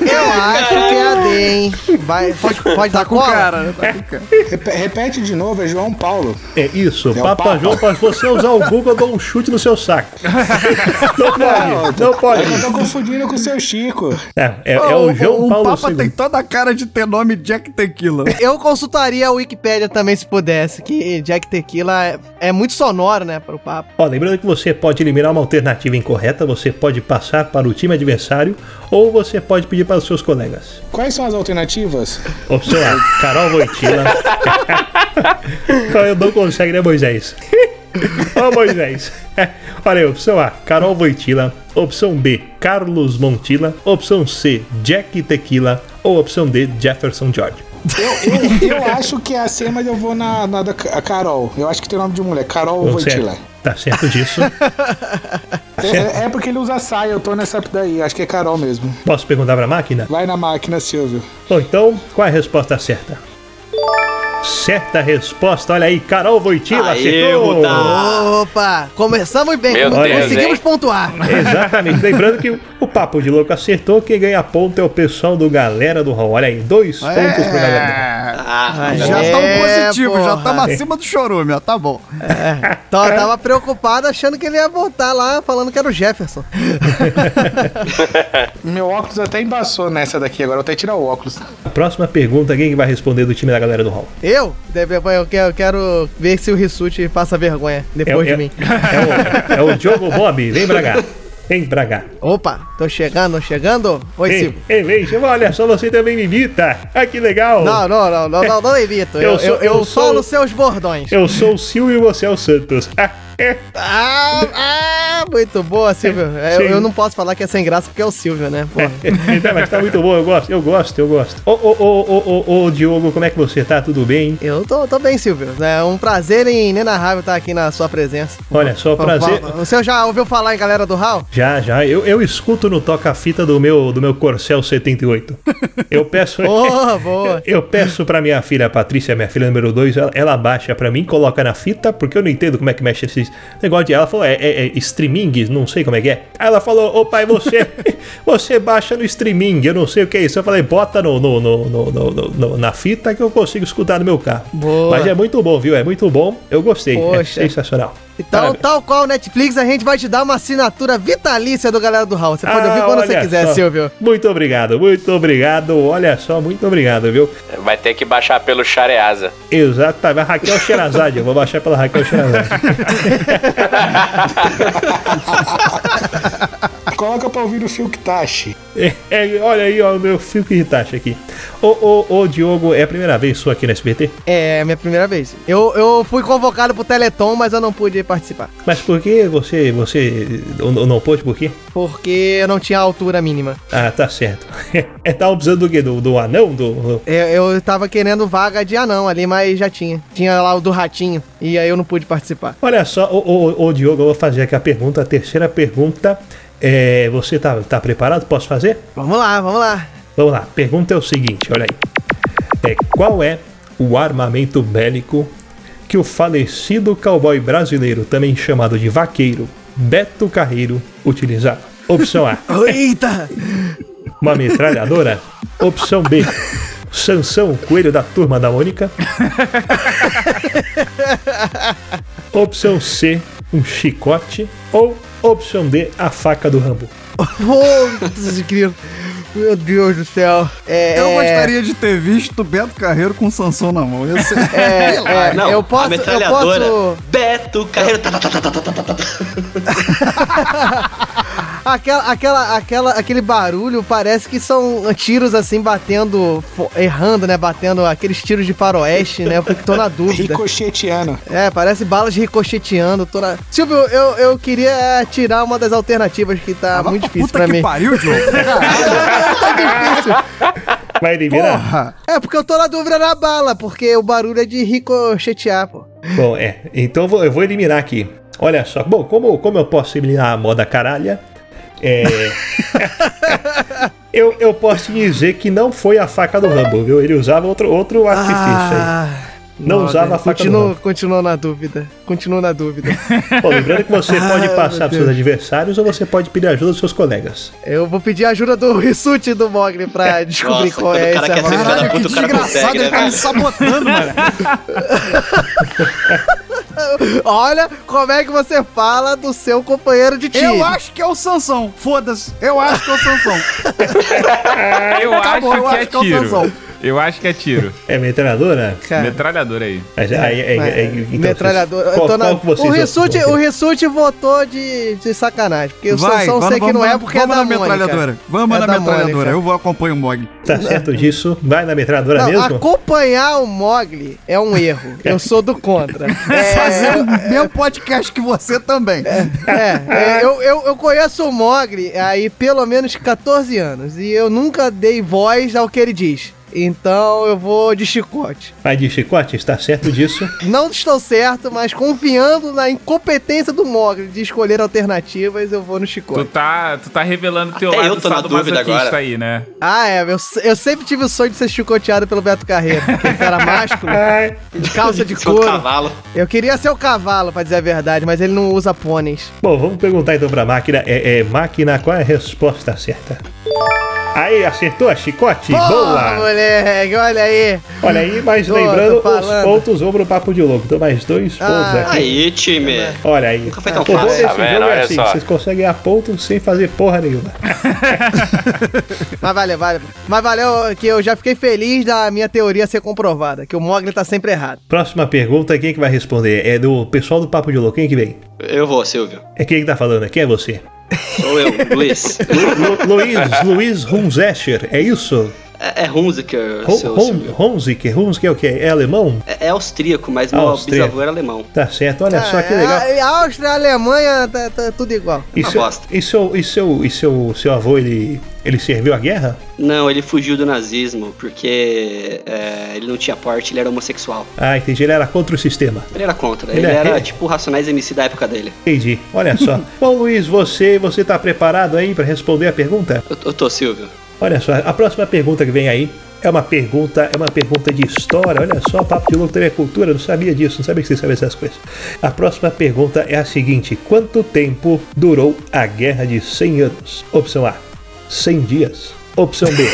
Eu acho que é a D, hein? Vai, pode, pode dar Com cola? cara, né? Tá com cara. Repe- repete de novo, é João Paulo. É isso, É o Papa, Papa. João, para você usar o Google, eu dou um chute no seu saco. Não pode, não pode. Eu tô confundindo com o seu Chico. É, é, é o João o Paulo Papa II. tem toda a cara de ter nome Jack Tequila. Eu consultaria a Wikipédia também se pudesse, que Jack Tequila é, é muito sonoro, né, pro papo. Ó, lembrando que você pode eliminar uma alternativa incorreta, você pode passar para o time adversário ou você pode pedir para os seus colegas. Quais são as alternativas? Opção A, Carol Voitila. Eu não consegue, né, Moisés? Ô, Moisés. Olha aí, opção A, Carol Voitila. Opção B, Carlos Montila. Opção C, Jack Tequila. Ou opção D, Jefferson George. Eu, eu, eu acho que é a C, mas eu vou na, na da Carol. Eu acho que tem nome de mulher. Carol Ou Voitila. Tá certo disso. É, é porque ele usa saia, eu tô nessa daí. Acho que é Carol mesmo. Posso perguntar para a máquina? Vai na máquina, Silvio. Bom, então, qual é a resposta certa? Certa resposta, olha aí, Carol Voitila acertou! Opa, começamos bem, Meu Deus, conseguimos hein? pontuar. Exatamente, lembrando que o Papo de Louco acertou, quem ganha ponto é o pessoal do Galera do Hall. Olha aí, dois pontos pro Galera do Hall. Ah, Já É, estamos positivos, já estamos acima do chorume, ó. Tá bom. Então, eu tava preocupado achando que ele ia voltar lá falando que era o Jefferson. Meu óculos até embaçou nessa daqui, agora eu vou até tirar o óculos. A próxima pergunta, quem que vai responder do time da Galera do Hall? Eu? Eu quero, eu quero ver se o Rissuti passa vergonha depois é, de mim. É o, é o Diogo Bob, vem pra cá. Vem pra cá. Opa, tô chegando, chegando. Oi, Ei, Silvio. ei, olha só, você também me imita. Ah, que legal. Não, não, não, não, não, não evito. Eu Eu, sou- eu, eu sou- seus bordões. Eu sou o Silvio e você é o Santos. Ah, Ah, ah, muito boa, Silvio. É, Eu, eu não posso falar que é sem graça porque é o Silvio, né? Então, mas tá muito bom, eu gosto, eu gosto, eu gosto. Ô, ô, ô, ô, ô, ô, Diogo, como é que você tá? Tudo bem? Eu tô, tô bem, Silvio. É um prazer inenarrável estar aqui na sua presença. Olha só, prazer. O senhor já ouviu falar em galera do Hall? Já, já. Eu, eu escuto no toca-fita do meu, do meu Corcel 78. Eu peço. Boa, boa. Eu peço pra minha filha Patrícia, minha filha número 2, ela, ela baixa pra mim, coloca na fita, porque eu não entendo como é que mexe esses negócio de. Ela falou, é, é, é streaming, não sei como é que é. Aí ela falou, ô pai, você, você baixa no streaming, eu não sei o que é isso. Eu falei, bota no, no, no, no- no- no- no- na fita que eu consigo escutar no meu carro. Boa. Mas é muito bom, viu? É muito bom. Eu gostei. Poxa. É sensacional. Então, tal qual o Netflix, a gente vai te dar uma assinatura vitalícia do galera do Hall. Você pode ouvir Ah, quando você quiser, só. Silvio. Muito obrigado, muito obrigado. Olha só, muito obrigado, viu? Vai ter que baixar pelo Shareasa. Exatamente. A Raquel Sherazade, eu vou baixar pela Raquel Sherazade. Coloca pra ouvir o Silk Tashi. É, é, olha aí, ó, o meu fio que Hitachi aqui. Ô, ô, ô, Diogo, é a primeira vez sua aqui no SBT? É, minha primeira vez. Eu, eu fui convocado pro Teleton, mas eu não pude participar. Mas por que você, você não, pôde, por quê? Porque eu não tinha a altura mínima. Ah, tá certo. É, tava precisando do quê? Do, do anão? Do, do- Eu, eu tava querendo vaga de anão ali, mas já tinha. Tinha lá o do ratinho. E aí eu não pude participar. Olha só, ô, ô, ô, Diogo, eu vou fazer aqui a pergunta, a terceira pergunta. É, você tá, tá preparado? Posso fazer? Vamos lá, vamos lá. Vamos lá, pergunta é o seguinte, olha aí. É, qual é o armamento bélico que o falecido cowboy brasileiro, também chamado de vaqueiro, Beto Carreiro, utilizava? Opção A, Eita! uma metralhadora. Opção B, Sansão, coelho da turma da Mônica. Opção C, um chicote. Ou opção D, a faca do Rambo. Grilo. Meu Deus do céu. É, Eu é, gostaria de ter visto Beto Carreiro com Sansão na mão. Ia ser É, hilário. é, Não, eu posso. a Eu posso. Beto Carreiro. Aquela, aquela, aquela, aquele barulho parece que são tiros assim batendo, errando, né? Batendo aqueles tiros de faroeste, né? Eu fico- tô na dúvida. Ricocheteando. É, parece balas ricocheteando. Tô na... Silvio, eu, eu queria tirar uma das alternativas que tá Vai muito pra difícil puta pra que mim. pariu, Diogo. tá difícil. Vai eliminar? Porra. É, porque eu tô na dúvida na bala, porque o barulho é de ricochetear, pô. Bom, é. Então eu vou, eu vou eliminar aqui. Olha só. Bom, como, como eu posso eliminar a moda caralha? É. eu, eu posso te dizer que não foi a faca do Rambo, viu? Ele usava outro, outro artifício aí. Não droga. usava a faca do Continuo, Rambo. continuo na dúvida. Continuo na dúvida. Bom, lembrando que você Ai, pode meu passar pros seus adversários ou você pode pedir ajuda dos seus colegas. Eu vou pedir a ajuda do Rissuti do Mogli pra descobrir Nossa, qual é filho da Caralho, que desgraçado, consegue, ele né, tá me sabotando, mano. Olha como é que você fala do seu companheiro de time. Eu acho que é o Sansão. Foda-se. Eu acho que é o Sansão. Eu Acabou, acho eu que acho é que é o. Sansão. Eu acho que é tiro. É metralhadora? Cara, Metralhadora aí. Aí, é, é, é, então, metralhador. vocês- eu qual, na- qual vocês o Rissuti, o Rissuti votou de, de sacanagem. Porque o Vai, Sansão vamos, sei que não vamos, é porque é vamos da na metralhadora. Mônica. Vamos É na metralhadora. Mônica. Eu vou acompanhar o Mog. Tá certo disso? Vai na metralhadora Não, mesmo? acompanhar o Mogli é um erro. Eu sou do contra. Fazer É, o mesmo podcast que você também. é, é, eu, eu, eu conheço o Mogli aí pelo menos 14 anos. E eu nunca dei voz ao que ele diz. Então eu vou de chicote. Vai de chicote, está certo disso? Não estou certo, mas confiando na incompetência do Mogli de escolher alternativas, eu vou no Tu chicote. tá, tu tá revelando teu Até eu lado tô na dúvida agora. aí, né? Ah, é. Eu, eu sempre tive o sonho de ser chicoteado pelo Beto Carreiro. Aquele cara másculo, Ai, de calça de Seu couro. cavalo. Eu queria ser o cavalo, pra dizer a verdade, mas ele não usa pôneis. Bom, vamos perguntar então pra máquina. É, é, máquina, qual é a resposta certa? Aí, acertou a chicote? Porra, Boa! Moleque, olha aí. Olha aí, mas Tô- lembrando, os pontos vão pro papo de louco. Então, mais dois pontos Ah, aqui. Aí, time. Olha aí. Nunca foi tão o fácil. desse Tá vendo? jogo é assim, só. vocês conseguem ganhar pontos sem fazer porra nenhuma. Mas valeu, valeu. Mas valeu que eu já fiquei feliz da minha teoria ser comprovada, que o Mogli tá sempre errado. Próxima pergunta, quem que vai responder? É do pessoal do Papo de Louco, quem que vem? Eu vou, Silvio. É quem que tá falando aqui? É você. Sou eu, Luiz. Lu- Luiz, Luiz Runzescher, é isso? É, é Hunziker, seu Silvio. Hunziker, Hunziker é o quê? É alemão? É, é austríaco, mas meu Austríaco. bisavô era alemão. Tá certo, olha só que legal. A, a Áustria, a Alemanha, tá, tá tudo igual. E uma seu, bosta. e seu, e seu, e seu, seu avô, ele, ele serviu a guerra? Não, ele fugiu do nazismo porque é, ele não tinha porte, ele era homossexual. Ah, entendi. Ele era contra o sistema. Ele era contra, Ele ele, é- era ele- tipo Racionais MC da época dele. Entendi. Olha só. Bom, Luiz, você, você tá preparado aí para responder a pergunta? Eu, eu tô, Silvio. Olha só, a próxima pergunta que vem aí é uma pergunta, é uma pergunta de história. Olha só, papo de louco também é cultura, não sabia disso, não sabia que você sabia essas coisas. A próxima pergunta é a seguinte: quanto tempo durou a Guerra de 100 anos? Opção A: 100 dias. Opção B: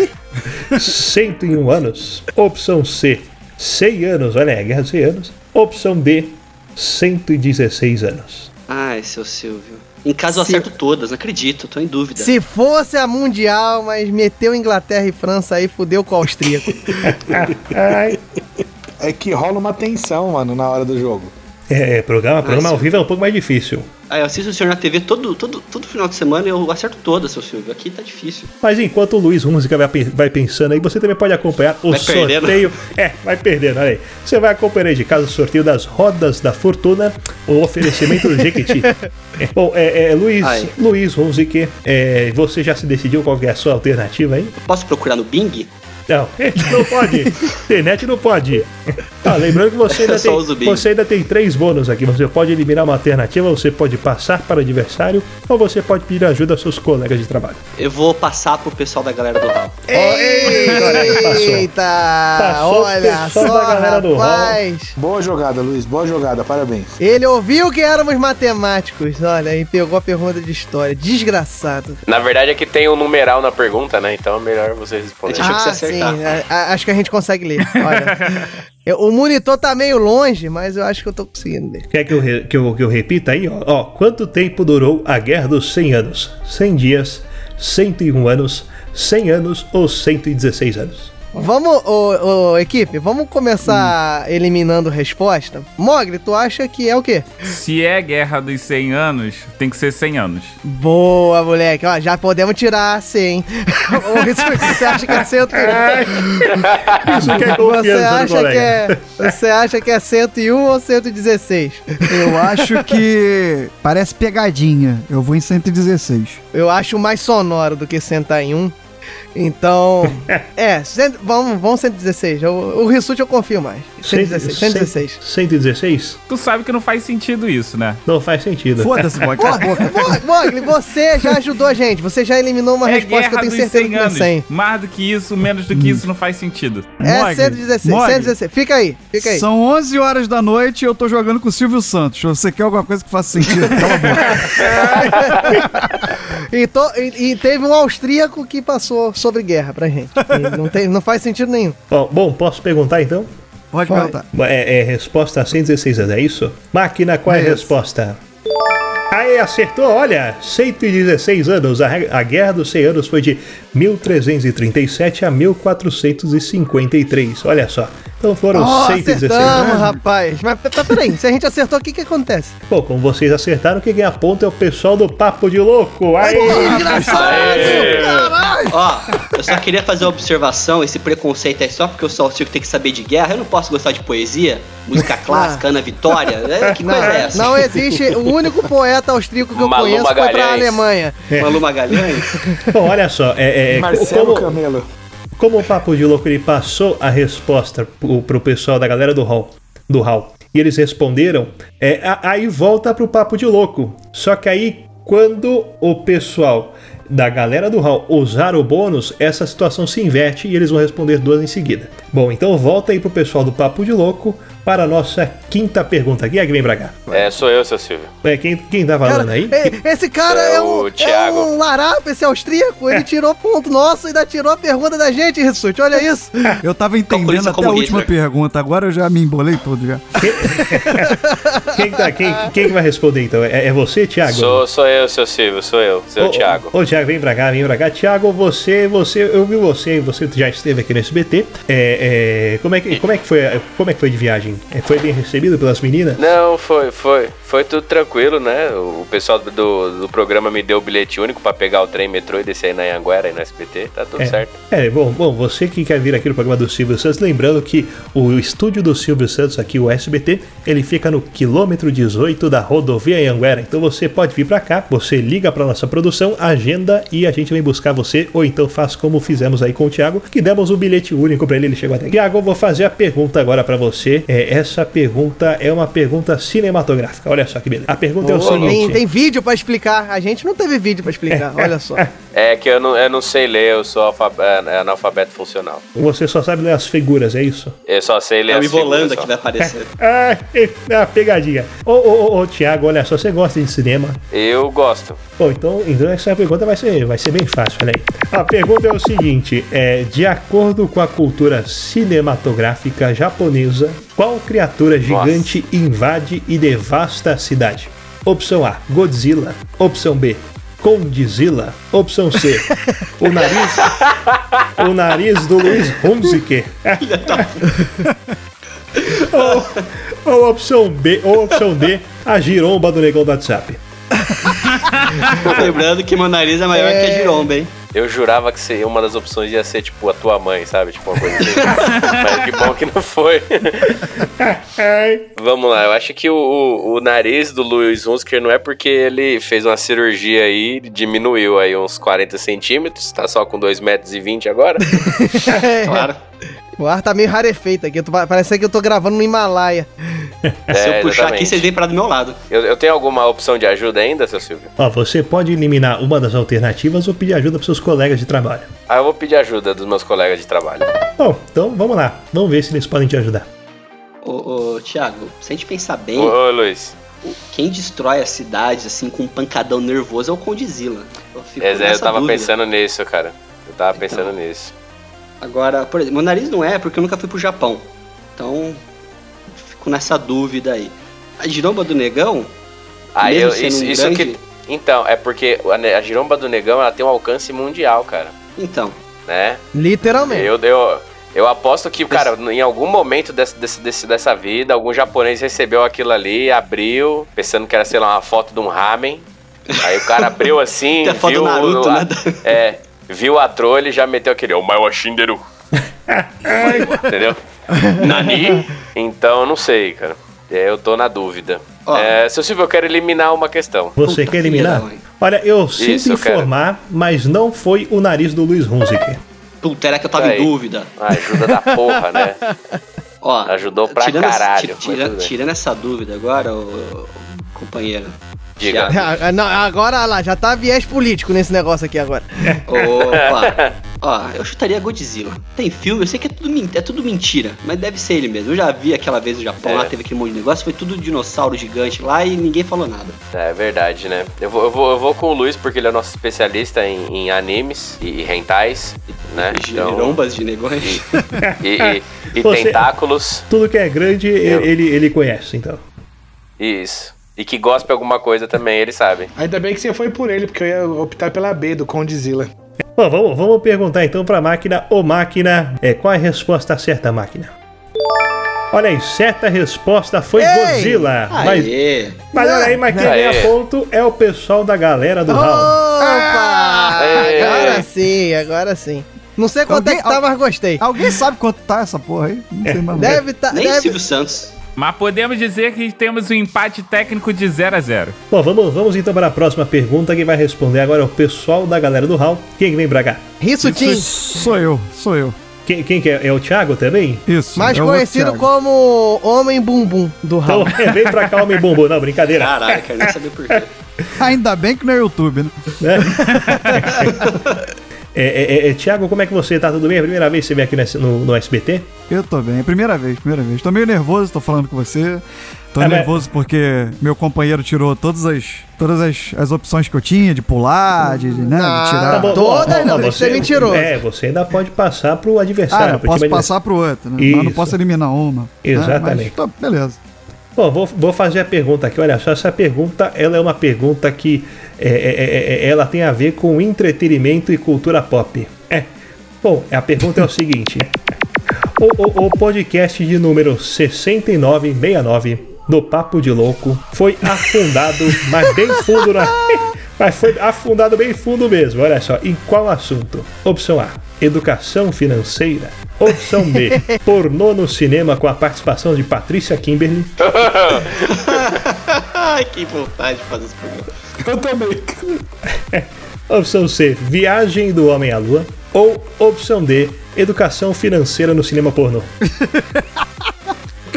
101 anos. Opção C: 100 anos. Olha aí, a Guerra de 100 anos. Opção D: 116 anos. Ai, seu Silvio. Em casa eu Se- acerto todas, não acredito, tô em dúvida. Se fosse a Mundial, mas meteu Inglaterra e França aí, fudeu com o austríaco. Ai. É que rola uma tensão, mano, na hora do jogo. É, programa, programa Ai, ao vivo é um pouco mais difícil. Ah, eu assisto o senhor na TV todo, todo, todo final de semana e eu acerto todas, seu Silvio. Aqui tá difícil. Mas enquanto o Luiz Música vai, vai pensando aí, você também pode acompanhar o Vai perdendo. sorteio. É, vai perdendo, olha aí. Você vai acompanhar aí de casa o sorteio das rodas da fortuna, o oferecimento do Jequiti. É, bom, é, é, Luiz, Ai. Luiz Hunziker, é, você já se decidiu qual é a sua alternativa aí? Eu posso procurar no Bing? Não, não pode. Internet não pode. Ah, lembrando que você ainda, tem, você ainda tem três bônus aqui. Você pode eliminar uma alternativa, você pode passar para o adversário, ou você pode pedir ajuda aos seus colegas de trabalho. Eu vou passar pro pessoal da galera do Hall. Eita! Passou o olha pessoal só, da galera do rapaz. Boa jogada, Luiz. Boa jogada, parabéns. Ele ouviu que éramos matemáticos, olha, e pegou a pergunta de história. Desgraçado. Na verdade é que tem um numeral na pergunta, né? Então é melhor. Achou que ah, você ia sim, a- a- acho que a gente consegue ler. Olha, Eu- o monitor tá meio longe, mas eu acho que eu tô conseguindo ler. Quer que eu, re- que eu, que eu repita aí? Ó, Ó, quanto tempo durou a Guerra dos 100 Anos? 100 dias, 101 anos, 100 anos ou 116 anos? Vamos, ô, ô, equipe, vamos começar eliminando resposta. Mogli, tu acha que é o quê? Se é guerra dos 100 anos, tem que ser 100 anos. Boa, moleque. Ó, já podemos tirar C, hein? Ô, isso, você acha que é cento... Isso que é Você confiança do acha, que é, você acha que é 101 ou 116? Eu acho que parece pegadinha. Eu vou em 116. Eu acho mais sonoro do que 101. Então, é, cento- vamos, vamos 116. Eu, o Rissuti eu confio mais. 116, 116. 116? Tu sabe que não faz sentido isso, né? Não faz sentido. Foda-se, Mog. Cala a boca. Mo- Mogli, você já ajudou a gente. Você já eliminou uma é resposta que eu tenho certeza 100 que não é anos. 100. Mais do que isso, menos do que isso não faz sentido. É Mogli, 116, Mogli, 116. Fica aí, fica aí. São 11 horas da noite e eu tô jogando com o Silvio Santos. Você quer alguma coisa que faça sentido? Cala a boca. E, to- e- e teve um austríaco que passou sobre guerra pra gente. Não, tem, não faz sentido nenhum. Bom, bom, posso perguntar então? Pode perguntar. É, é resposta a 116 anos, é isso? Máquina, qual é a resposta? Aí, acertou, olha, 116 anos. A, a Guerra dos 100 Anos foi de 1337 a 1453. Olha só. Então foram Ó, 116 acertamos, anos. rapaz. Mas peraí, se a gente acertou, o que que acontece? Bom, como vocês acertaram, quem ganha ponto é o pessoal do Papo de Louco. Aí, Ó, eu só queria fazer uma observação, esse preconceito aí só porque eu sou austríaco tem que saber de guerra, eu não posso gostar de poesia, música clássica, Ana Vitória, é, que Não, coisa é essa? não existe. O único poeta austríaco que eu Malu conheço foi pra Magalhães. Alemanha. Malu Magalhães? bom, olha só. É, é, Marcelo como, Camelo. como o Papo de Louco ele passou a resposta pro, pro pessoal da galera do Hall, do Hall, e eles responderam, é, aí volta pro Papo de Louco. Só que aí, quando o pessoal da galera do Hall usar o bônus, essa situação se inverte e eles vão responder duas em seguida. Bom, então volta aí pro pessoal do Papo de Louco para a nossa quinta pergunta. Quem é que vem pra cá? É, sou eu, seu Silvio. É, quem, quem tá falando Cara, aí? e- esse cara É é, o é Thiago. um larápio, esse austríaco. Ele tirou ponto nosso e ainda tirou a pergunta da gente, Rissuti. Olha isso. Eu tava entendendo até a última Hitler. pergunta, agora eu já me embolei todo já. Quem, tá, quem, quem que vai responder então? É, é você, Thiago? Sou, sou eu, seu Silvio, sou eu, seu Ô, Thiago. Ô, ô, Thiago, vem pra cá, vem pra cá. Thiago, você, você, eu vi você, você já esteve aqui no SBT. É, é, como, é que, como, é que foi, como é que foi de viagem? É, Foi bem recebido pelas meninas? Não, foi, foi. Foi tudo tranquilo, né? O pessoal do, do programa me deu o bilhete único pra pegar o trem metrô e descer aí na Anguera e no SBT. Tá tudo É. certo. É, bom, bom, você que quer vir aqui no programa do Silvio Santos, lembrando que o estúdio do Silvio Santos, aqui o SBT, ele fica no quilômetro 18 da rodovia Anguera. Então você pode vir pra cá, você liga pra nossa produção, agenda e a gente vem buscar você, ou então faz como fizemos aí com o Thiago, que demos o bilhete único pra ele, ele chegou até aqui. Thiago, eu vou fazer a pergunta agora pra você. É, essa pergunta é uma pergunta cinematográfica. Olha só que beleza. A pergunta é o Pô, tem, seguinte. tem vídeo pra explicar. A gente não teve vídeo pra explicar, olha só. É que eu não, eu não sei ler, eu sou alfa- é, analfabeto funcional. Você só sabe ler as figuras, é isso? Eu só sei ler É o as Ivolanda figuras que vai aparecer. Ah, é a pegadinha. Ô, ô, ô, ô, Thiago, olha só, você gosta de cinema? Eu gosto. Bom, então, então essa pergunta vai ser, vai ser bem fácil, olha aí. A pergunta é o seguinte: é, de acordo com a cultura cinematográfica japonesa, qual criatura gigante invade e devasta a cidade? Opção A, Godzilla. Opção B, Condzilla. Opção C, o nariz, o nariz do Luiz Hunziker. ou, ou opção B, ou opção D, a giromba do negão do WhatsApp. Lembrando que meu nariz é maior que a giromba, hein? Eu jurava que seria uma das opções ia ser, tipo, a tua mãe, sabe? Tipo, uma coisa assim. Mas que bom que não foi. Vamos lá, eu acho que o, o, o nariz do Luiz Hunsker não é porque ele fez uma cirurgia aí, diminuiu aí uns 40 centímetros, tá só com 2,20 metros e 20 agora. Claro. O ar tá meio rarefeito aqui. eu tô- Parece que eu tô gravando no Himalaia. Se eu puxar aqui, É, exatamente. vocês vêm pra do meu lado. Eu, eu tenho alguma opção de ajuda ainda, seu Silvio? Ó, você pode eliminar uma das alternativas ou pedir ajuda para seus colegas de trabalho. Ah, eu vou pedir ajuda dos meus colegas de trabalho. Bom, então vamos lá. Vamos ver se eles podem te ajudar. Ô, ô, Thiago, se a gente pensar bem, Ô, ô Luiz. quem destrói as cidades, assim, com um pancadão nervoso é o Condzilla. Eu fico É, eu tava dúvida. pensando nisso, cara. Eu tava Então. pensando nisso. Agora, por exemplo, meu nariz não é porque eu nunca fui pro Japão. Então, fico nessa dúvida aí. A giromba do negão, Aí Mesmo eu, sendo isso, um isso grande- que. Então, é porque a, a giromba do negão ela tem um alcance mundial, cara. então, Né? Literalmente. Eu, eu, eu aposto que, cara, em algum momento desse, desse, desse- dessa vida, algum japonês recebeu aquilo ali, abriu, pensando que era, sei lá, uma foto de um ramen. Aí o cara abriu assim, Tem a foto viu. do Naruto, o- né? É, viu a trolha e já meteu aquele, o Maiwa Shinderu. Entendeu? Nani? Então, não sei, cara. É, Eu tô na dúvida. Ó. É, seu Silvio, eu quero eliminar uma questão. Você Puta quer eliminar? filha. Olha, eu sinto Isso, eu informar, mas não foi o nariz do Luiz Hunziker. puta, era que eu tava Aí. em dúvida. Ah, ajuda da porra, né? Ó, Ajudou pra tirando essa- caralho, tira- mas tira- tirando essa dúvida agora, ô, companheiro. Diga. Thiago, Ah, não, agora lá, já tá viés político nesse negócio aqui agora. Opa! Ó, eu chutaria Godzilla. Tem filme, eu sei que é tudo, é tudo mentira, mas deve ser ele mesmo. Eu já vi aquela vez no Japão, É. lá teve aquele monte de negócio, foi tudo dinossauro gigante lá e ninguém falou nada. É verdade, né? Eu vou, eu vou, eu vou com o Luiz porque ele é nosso especialista em, em animes e, e hentais, né? Então, Girombas de negões. e, e- e Você- tentáculos. Tudo que é grande, Eu. ele, ele conhece, então. Isso. E que gospe alguma coisa também, ele sabe. Ainda bem que você foi por ele, porque eu ia optar pela B, do Condzilla. Bom, vamos, vamos perguntar então pra máquina. Ô máquina, é, qual é a resposta certa, máquina? Olha aí, certa resposta foi Ei! Godzilla. Mas, Aê! mas olha aí, mas quem ganha ponto é o pessoal da galera do round. Opa! É. Agora sim, agora sim. Não sei quanto Alguém- é que tá, mas gostei. Alguém sabe quanto tá essa porra aí? Não sei mais. Deve tá. Nem Deve... Silvio Santos. Mas podemos dizer que temos um empate técnico de 0 a 0 Bom, vamos, vamos então para a próxima pergunta. Quem vai responder agora é o pessoal da galera do round. Quem que vem pra cá? Rissutin, Sou eu, sou eu. Quem, quem que é? É o Thiago também? Isso. mais é conhecido como Homem Bumbum do Então, Raul. vem pra cá, homem bumbum. Não, brincadeira. Caralho, quero nem saber por quê. Ainda bem que não é YouTube, né? né? é, é, é, é, Thiago, como é que você tá? Tudo bem? É a primeira vez que você vem aqui no, no SBT? Eu tô bem. É primeira vez, primeira vez. Tô meio nervoso, tô falando com você. Tô É, mas- nervoso porque meu companheiro tirou todas as todas as, as opções que eu tinha de pular, de, de, né, Ah, de tirar. tá bom. Todas não, que ser mentiroso. É, você ainda pode passar pro adversário. Ah, eu posso passar pro outro, né? Mas não posso eliminar uma. né? Exatamente. Mas, tá, beleza. Bom, vou, vou fazer a pergunta aqui. Olha só, essa pergunta ela é uma pergunta que é, é, é, é, ela tem a ver com entretenimento e cultura pop. É. Bom, a pergunta é o seguinte: o, o, o podcast de número 6969 do Papo de Louco foi afundado, mas bem fundo na. Mas foi afundado bem fundo mesmo, olha só. Em qual assunto? Opção A: Educação financeira. Opção B: Pornô no cinema com a participação de Patrícia Kimberly. Ai, que vontade de fazer esse programa. Eu também. Opção C: Viagem do Homem à Lua. Ou opção D: Educação financeira no cinema pornô.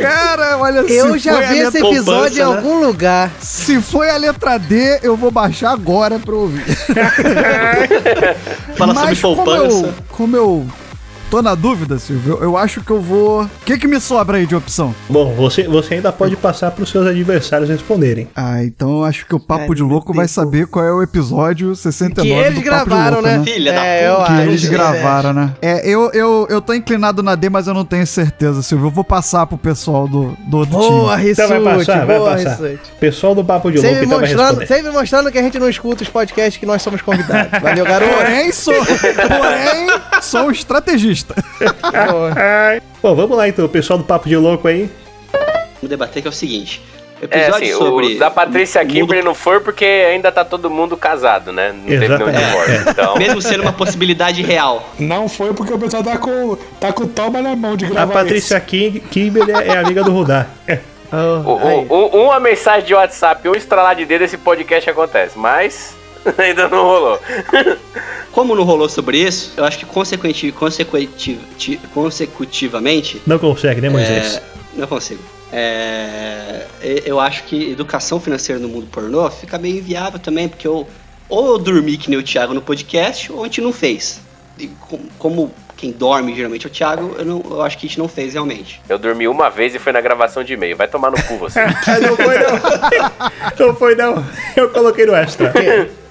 Cara, olha Eu se já vi esse episódio em poupança, né? algum lugar. Se foi a letra D, eu vou baixar agora pra ouvir. Fala sobre Mas como poupança. eu, como eu tô na dúvida, Silvio, eu acho que eu vou. O que, que me sobra aí de opção? Bom, você, você ainda pode passar para os seus adversários responderem. Ah, então eu acho que o Papo É, de Louco vai saber qual é o episódio 69 Que eles do Papo de gravaram, Louco, né? Filha da é, puta. eu Que acho, eles gravaram, né? É, eu, eu, eu tô inclinado na D, mas eu não tenho certeza, Silvio. Eu vou passar pro pessoal do, do outro Boa, time. Então vai passar, vai boa, passar. Rissuti. Pessoal do Papo de Louco Sempre então vai mostrando, responder. sempre mostrando que a gente não escuta os podcasts que nós somos convidados. Valeu, garoto. Porém, sou, porém, sou um estrategista. Ai. Bom, vamos lá então, pessoal do Papo de Louco aí. Vamos debater que é o seguinte. O É episódio assim, sobre. o da Patrícia o mundo- não foi porque ainda tá todo mundo casado, né? Não teve nenhum divórcio. Então, Mesmo sendo uma possibilidade real. Não foi porque o pessoal tá com, tá com o toma na mão de A gravar Patrícia Kim- Kimberly é amiga do Rudá. o- Oh, o- um- uma mensagem de WhatsApp, um estralar de dedo, esse podcast acontece. Mas ainda não rolou. Como não rolou sobre isso, eu acho que consequenti, consecuti- ti- consecutivamente. Não consegue, né, Moisés? é, não consigo. É, eu acho que educação financeira no mundo pornô fica meio inviável também, porque eu, ou eu dormi que nem o Thiago no podcast, ou a gente não fez. E com- como quem dorme geralmente é o Thiago, eu, não, eu acho que a gente não fez realmente. Eu dormi uma vez e foi na gravação de e-mail. Vai tomar no cu você. Ah, não foi não. não foi não. Eu coloquei no extra.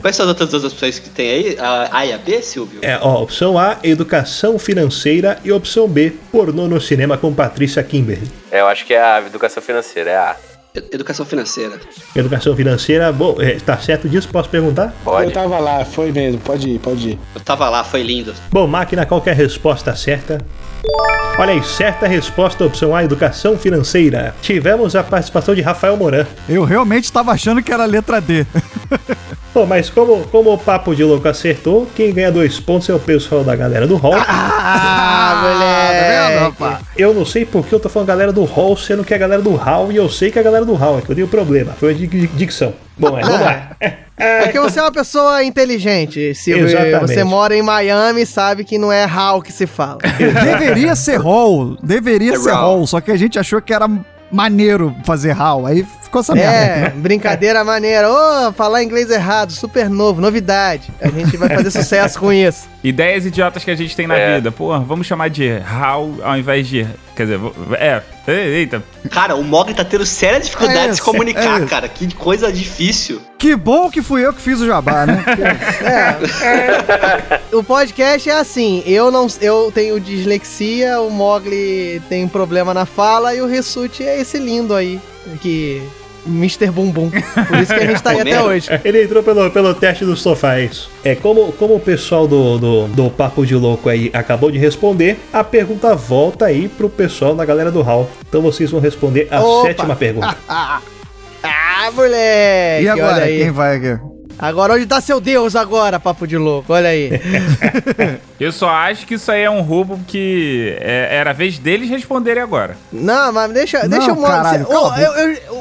Quais são as outras duas opções que tem aí? A A e a B, Silvio? É, ó, opção A, educação financeira e opção B, pornô no cinema com Patrícia Kimberly. É, eu acho que é a educação financeira, é a. E- Educação financeira. Educação financeira, bom, é, tá certo disso? Posso perguntar? Eu Pode. tava lá, foi mesmo, pode ir, pode ir. Eu tava lá, foi lindo. Bom, máquina, qual que é a resposta certa? Olha aí, certa resposta, opção A, educação financeira. Tivemos a participação de Rafael Moran. Eu realmente estava achando que era a letra D. Bom, mas como, como o Papo de Louco acertou, quem ganha dois pontos é o pessoal da galera do Hall. Ah, Tá moleque. Eu não sei porque eu tô falando galera do Hall, sendo que é a galera do Hall, e eu sei que é a galera do Hall, é que eu dei o problema. Foi a dicção. Bom, mas vamos lá. Porque você é uma pessoa inteligente, Silvio. Exatamente. Você mora em Miami e sabe que não é Hal que se fala. Deveria ser Hall. Deveria É ser Hall. Hall. Só que a gente achou que era maneiro fazer Hall. Aí ficou essa É, merda. brincadeira maneira. Ô, falar inglês errado, super novo, novidade. A gente vai fazer sucesso com isso. Ideias idiotas que a gente tem na É. vida. Pô, vamos chamar de How ao invés de. Quer dizer, vo- é. Eita. Cara, o Mogli tá tendo séria dificuldade É, de se comunicar, é. cara. Que coisa difícil. Que bom que fui eu que fiz o jabá, né? O podcast é assim, eu não eu tenho dislexia, o Mogli tem um problema na fala e o Rissuti é esse lindo aí, que Mr. Bumbum. Por isso que a gente tá aí até hoje. Ele entrou pelo, pelo teste do sofá, é isso. É, como, como o pessoal do, do, do Papo de Louco aí acabou de responder, a pergunta volta aí pro pessoal da galera do Hall. Então vocês vão responder a Opa. sétima pergunta. Ah, moleque! E agora, olha aí. quem vai aqui? Agora onde tá seu Deus agora, papo de louco? Olha aí. Eu só acho que isso aí é um roubo que é- era a vez deles responderem agora. Não, mas deixa, Não, deixa o Mogli. caralho, se, a eu-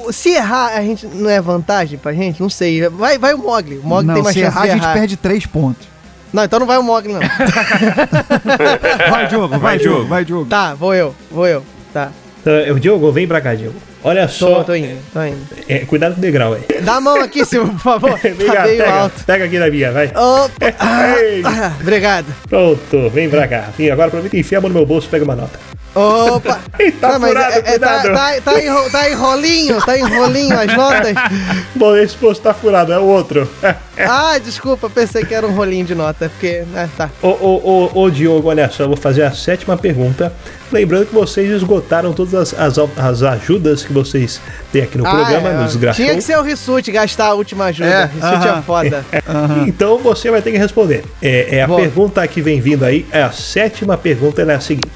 eu- se errar, a gente não é vantagem pra gente? Não sei. Vai, vai o Mogli. O Mogli não, tem mais se chance errar, de a gente errar. perde três pontos. Não, então não vai o Mogli, não. Vai, Diogo, vai, Vai, Diogo. vai, Diogo. tá, vou eu, vou eu. Tá. É, o Diogo, vem pra cá, Diogo. Olha só. tô indo, tô indo. é, cuidado com o degrau aí. Dá a mão aqui, Silvio, por favor. Vem tá cá, meio pega, alto. pega aqui na minha, vai. Ah, ah, obrigado. Pronto, vem pra cá. E agora aproveita e enfia a mão no meu bolso e pega uma nota. Opa! Tá Não, furado, é- é- tá, tá, tá, em, tá em rolinho, tá em rolinho as notas. Bom, esse posto tá furado, é o outro. Ah, desculpa, pensei que era um rolinho de nota, porque. Ah, tá. Ô, ô, ô, ô, Diogo, olha só, eu vou fazer a sétima pergunta. Lembrando que vocês esgotaram todas as, as, as ajudas que vocês têm aqui no Ah, programa, é, nos. Tinha que ser o Rissuti gastar a última ajuda. É, Rissuti é aham. foda. Então você vai ter que responder. É, é a Boa. pergunta que vem vindo aí, é a sétima pergunta, ela é a seguinte.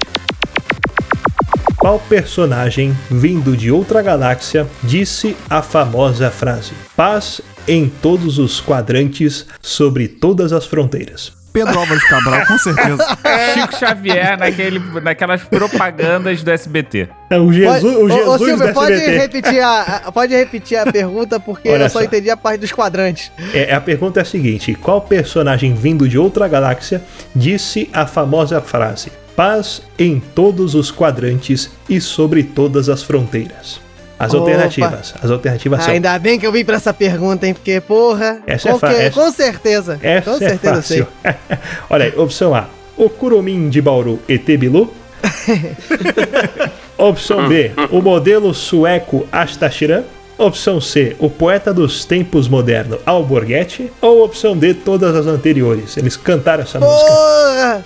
Qual personagem vindo de outra galáxia disse a famosa frase: Paz em todos os quadrantes, sobre todas as fronteiras? Pedro Álvares Cabral, com certeza. Chico Xavier naquele, naquelas propagandas do SBT. É o Jesus, Pode- o ô, Jesus ô, Silvio, do pode SBT. repetir, a, a- pode repetir a pergunta, porque Olha eu só, só. entendi a parte dos quadrantes. É, a pergunta é a seguinte: qual personagem vindo de outra galáxia disse a famosa frase: Paz em todos os quadrantes e sobre todas as fronteiras? As Opa. alternativas. As alternativas são. ainda bem que eu vim pra essa pergunta, hein? Porque, porra. Essa é com, fa- que- essa- com certeza. Essa com é certeza eu sei. fácil. Olha aí, opção A: O Curumim de Bauru ET Bilu. opção B: O modelo sueco Astachiran. Opção C: O poeta dos tempos moderno Alborguete. Ou opção D: Todas as anteriores. Eles cantaram essa música. Porra!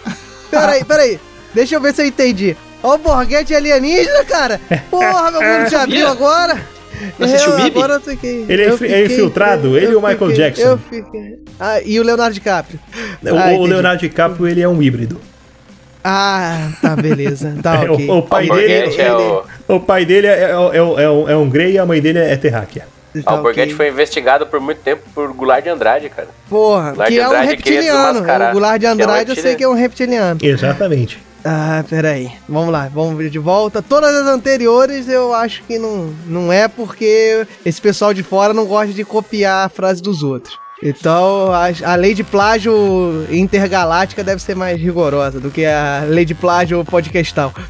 Peraí, peraí. Deixa eu ver se eu entendi. Ó, o Borghetti alienígena, cara! Porra, meu mundo se abriu agora! Não assistiu o Eu-? Agora eu fiquei. Ele é eu infi- é infiltrado, ele e o Michael fiquei- Jackson. Eu fiquei. Ah, e o Leonardo DiCaprio. O, Ah, o. Leonardo DiCaprio ele é um híbrido. Ah, tá, beleza. Tá, É, ok. o, o pai O dele, é o- o pai dele é, é, é, é um, é um grey e a mãe dele é terráquea. Tá, Ah, o Borghetti ok. foi investigado por muito tempo por Goulart de Andrade, cara. Porra, Goulart que é um Andrade reptiliano. O Goulart de que é um Andrade eu sei que é um reptiliano. Exatamente. Ah, peraí. Vamos lá, vamos ver de volta. Todas as anteriores eu acho que não, não é porque esse pessoal de fora não gosta de copiar a frase dos outros. Então, a, a lei de plágio intergaláctica deve ser mais rigorosa do que a lei de plágio podcastal.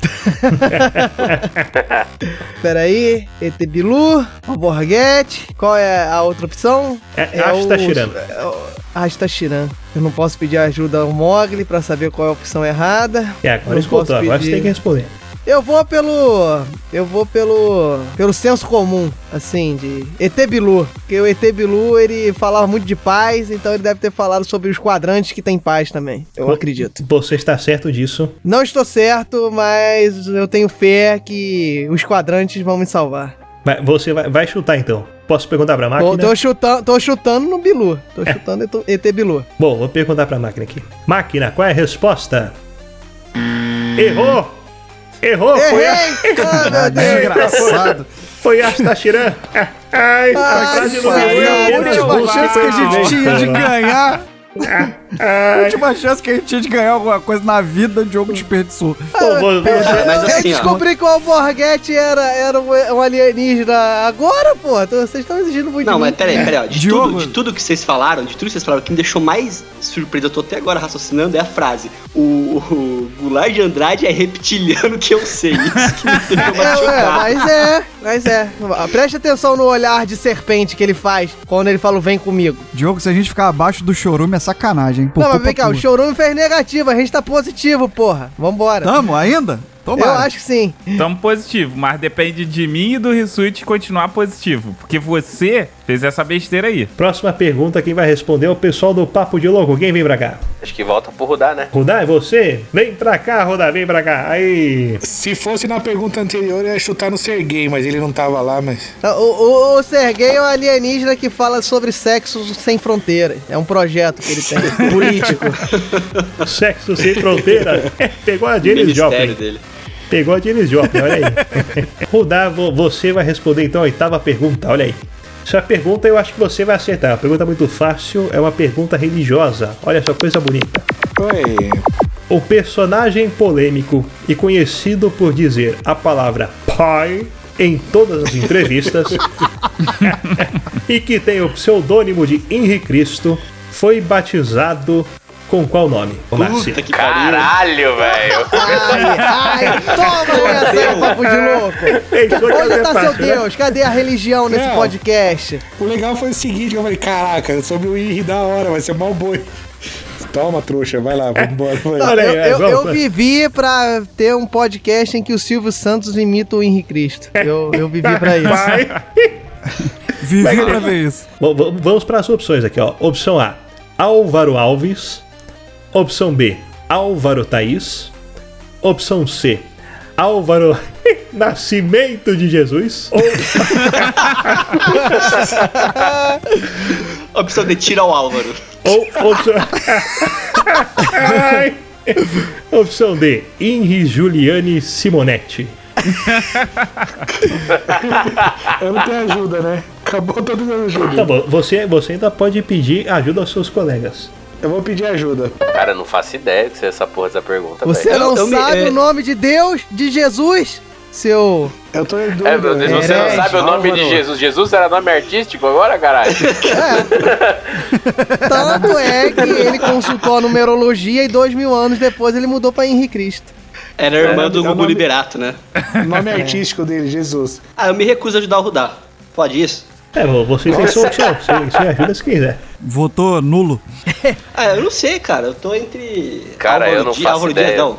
Peraí, ET Bilu, Alborguete, qual é a outra opção? É- é Astachiran. é o- Astachiran. Eu não posso pedir ajuda ao Mogli pra saber qual é a opção errada. É, agora escutou, agora você tem que responder. Eu vou pelo. Eu vou pelo. pelo senso comum, assim, de ET Bilu. Porque o ET Bilu, ele falava muito de paz, então ele deve ter falado sobre os quadrantes que tem paz também. Eu acredito. Você está certo disso. Não estou certo, mas eu tenho fé que os quadrantes vão me salvar. Vai- Você vai, vai chutar então. Posso perguntar pra Tô, máquina? tô chutando, tô chutando no Bilu. Tô chutando ET- ET Bilu. Bom, vou perguntar pra máquina aqui. Máquina, qual é a resposta? Errou! Errou! Foi a... Errei! Ah, meu Deus! Desgraçado. Foi Astachiran. Ai, tá Ai, quase no pai, meu. não, Eu última derrubo chance que a gente tinha de ganhar. A Ai, última chance que a gente tinha de ganhar alguma coisa na vida, o Diogo desperdiçou. pô, vou- vou- Mas eu assim, ó. descobri que o Alborguete era, era um, alienígena agora, pô. Então Vocês estão exigindo muito Não, mas peraí, peraí, ó. De, Diogo. tudo, de tudo que vocês falaram, de tudo que vocês falaram, o que me deixou mais surpreso, eu tô até agora raciocinando, é a frase. O, o Goulart de Andrade é reptiliano que eu sei. Isso que me deixou mais É, ué, chocado. mas é, mas é. Preste atenção no olhar de serpente que ele faz quando ele fala vem comigo. Diogo, se a gente ficar abaixo do chorume é sacanagem, Por não, mas vem cá, o tua. chorume fez negativo, a gente tá positivo, porra. Vambora. Tamo ainda? Eu Tomara. acho que sim. Tamo positivo, mas depende de mim e do Rissuit continuar positivo. Porque você fez essa besteira aí. Próxima pergunta, quem vai responder é o pessoal do Papo de Louco. Quem vem pra cá? Acho que volta pro Rudá, né? Rudá, é você? Vem pra cá, Rudá, vem pra cá. Aí. Se fosse na pergunta anterior, eu ia chutar no Serguei, mas ele não tava lá, mas. O, o, o Serguei é um alienígena que fala sobre sexo sem fronteiras. É um projeto que ele tem, político. Sexo sem fronteira. Pegou a ministério Joplin. dele. Pegou a Janis Joplin, olha aí. Rudá, vo- você vai responder então a oitava pergunta, olha aí. Essa pergunta eu acho que você vai acertar. Uma pergunta muito fácil, é uma pergunta religiosa. Olha só, coisa bonita. Oi. O personagem polêmico e conhecido por dizer a palavra pai em todas as entrevistas e que tem o pseudônimo de Henri Cristo foi batizado com qual nome? Márcia. Puta que pariu. Caralho, velho. Ai, ai, toma essa aí, papo de louco. Onde tá seu fácil, né? Deus? Cadê a religião nesse Não. podcast? O legal foi o seguinte, que eu falei, caraca, sobre o Henry da hora, vai ser mal boi. Toma, trouxa, vai lá, vambora. Vai. Olha Eu, é, eu, vamos- eu vivi pra ter um podcast em que o Silvio Santos imita o Henrique Cristo. Eu, eu vivi pra isso. Vai. Vivi pra ver isso. Bom, Vamos para as opções aqui, ó. Opção A, Álvaro Alves. Opção B, Álvaro Thaís. Opção C, Álvaro Nascimento de Jesus. Ou Opção de tira o Álvaro. Ou opção. Opção D. Henri Juliane Simonetti. Eu não tenho ajuda, né? Acabou todas as Tá ajudas. bom, você, você ainda pode pedir ajuda aos seus colegas. Eu vou pedir ajuda. Cara, eu não faço ideia de ser essa porra dessa pergunta, Você velho. não eu me- sabe é- o nome de Deus, de Jesus, seu. Eu tô em dúvida. É, meu Deus, você não sabe o nome de. Jesus. Jesus era nome artístico agora, caralho? Tanto é que ele consultou a numerologia e dois mil anos depois ele mudou pra Henrique Cristo. Era a irmã do é Gugu nome- Liberato, né? O nome artístico dele, Jesus. Ah, eu me recuso a ajudar o Rudá. Pode isso? É, vo- você tem sua opção. Você, você ajuda se quiser. Votou nulo. Ah, eu não sei, cara. Eu tô entre. Cara, eu não faço Álvaro ideia. Dias, não.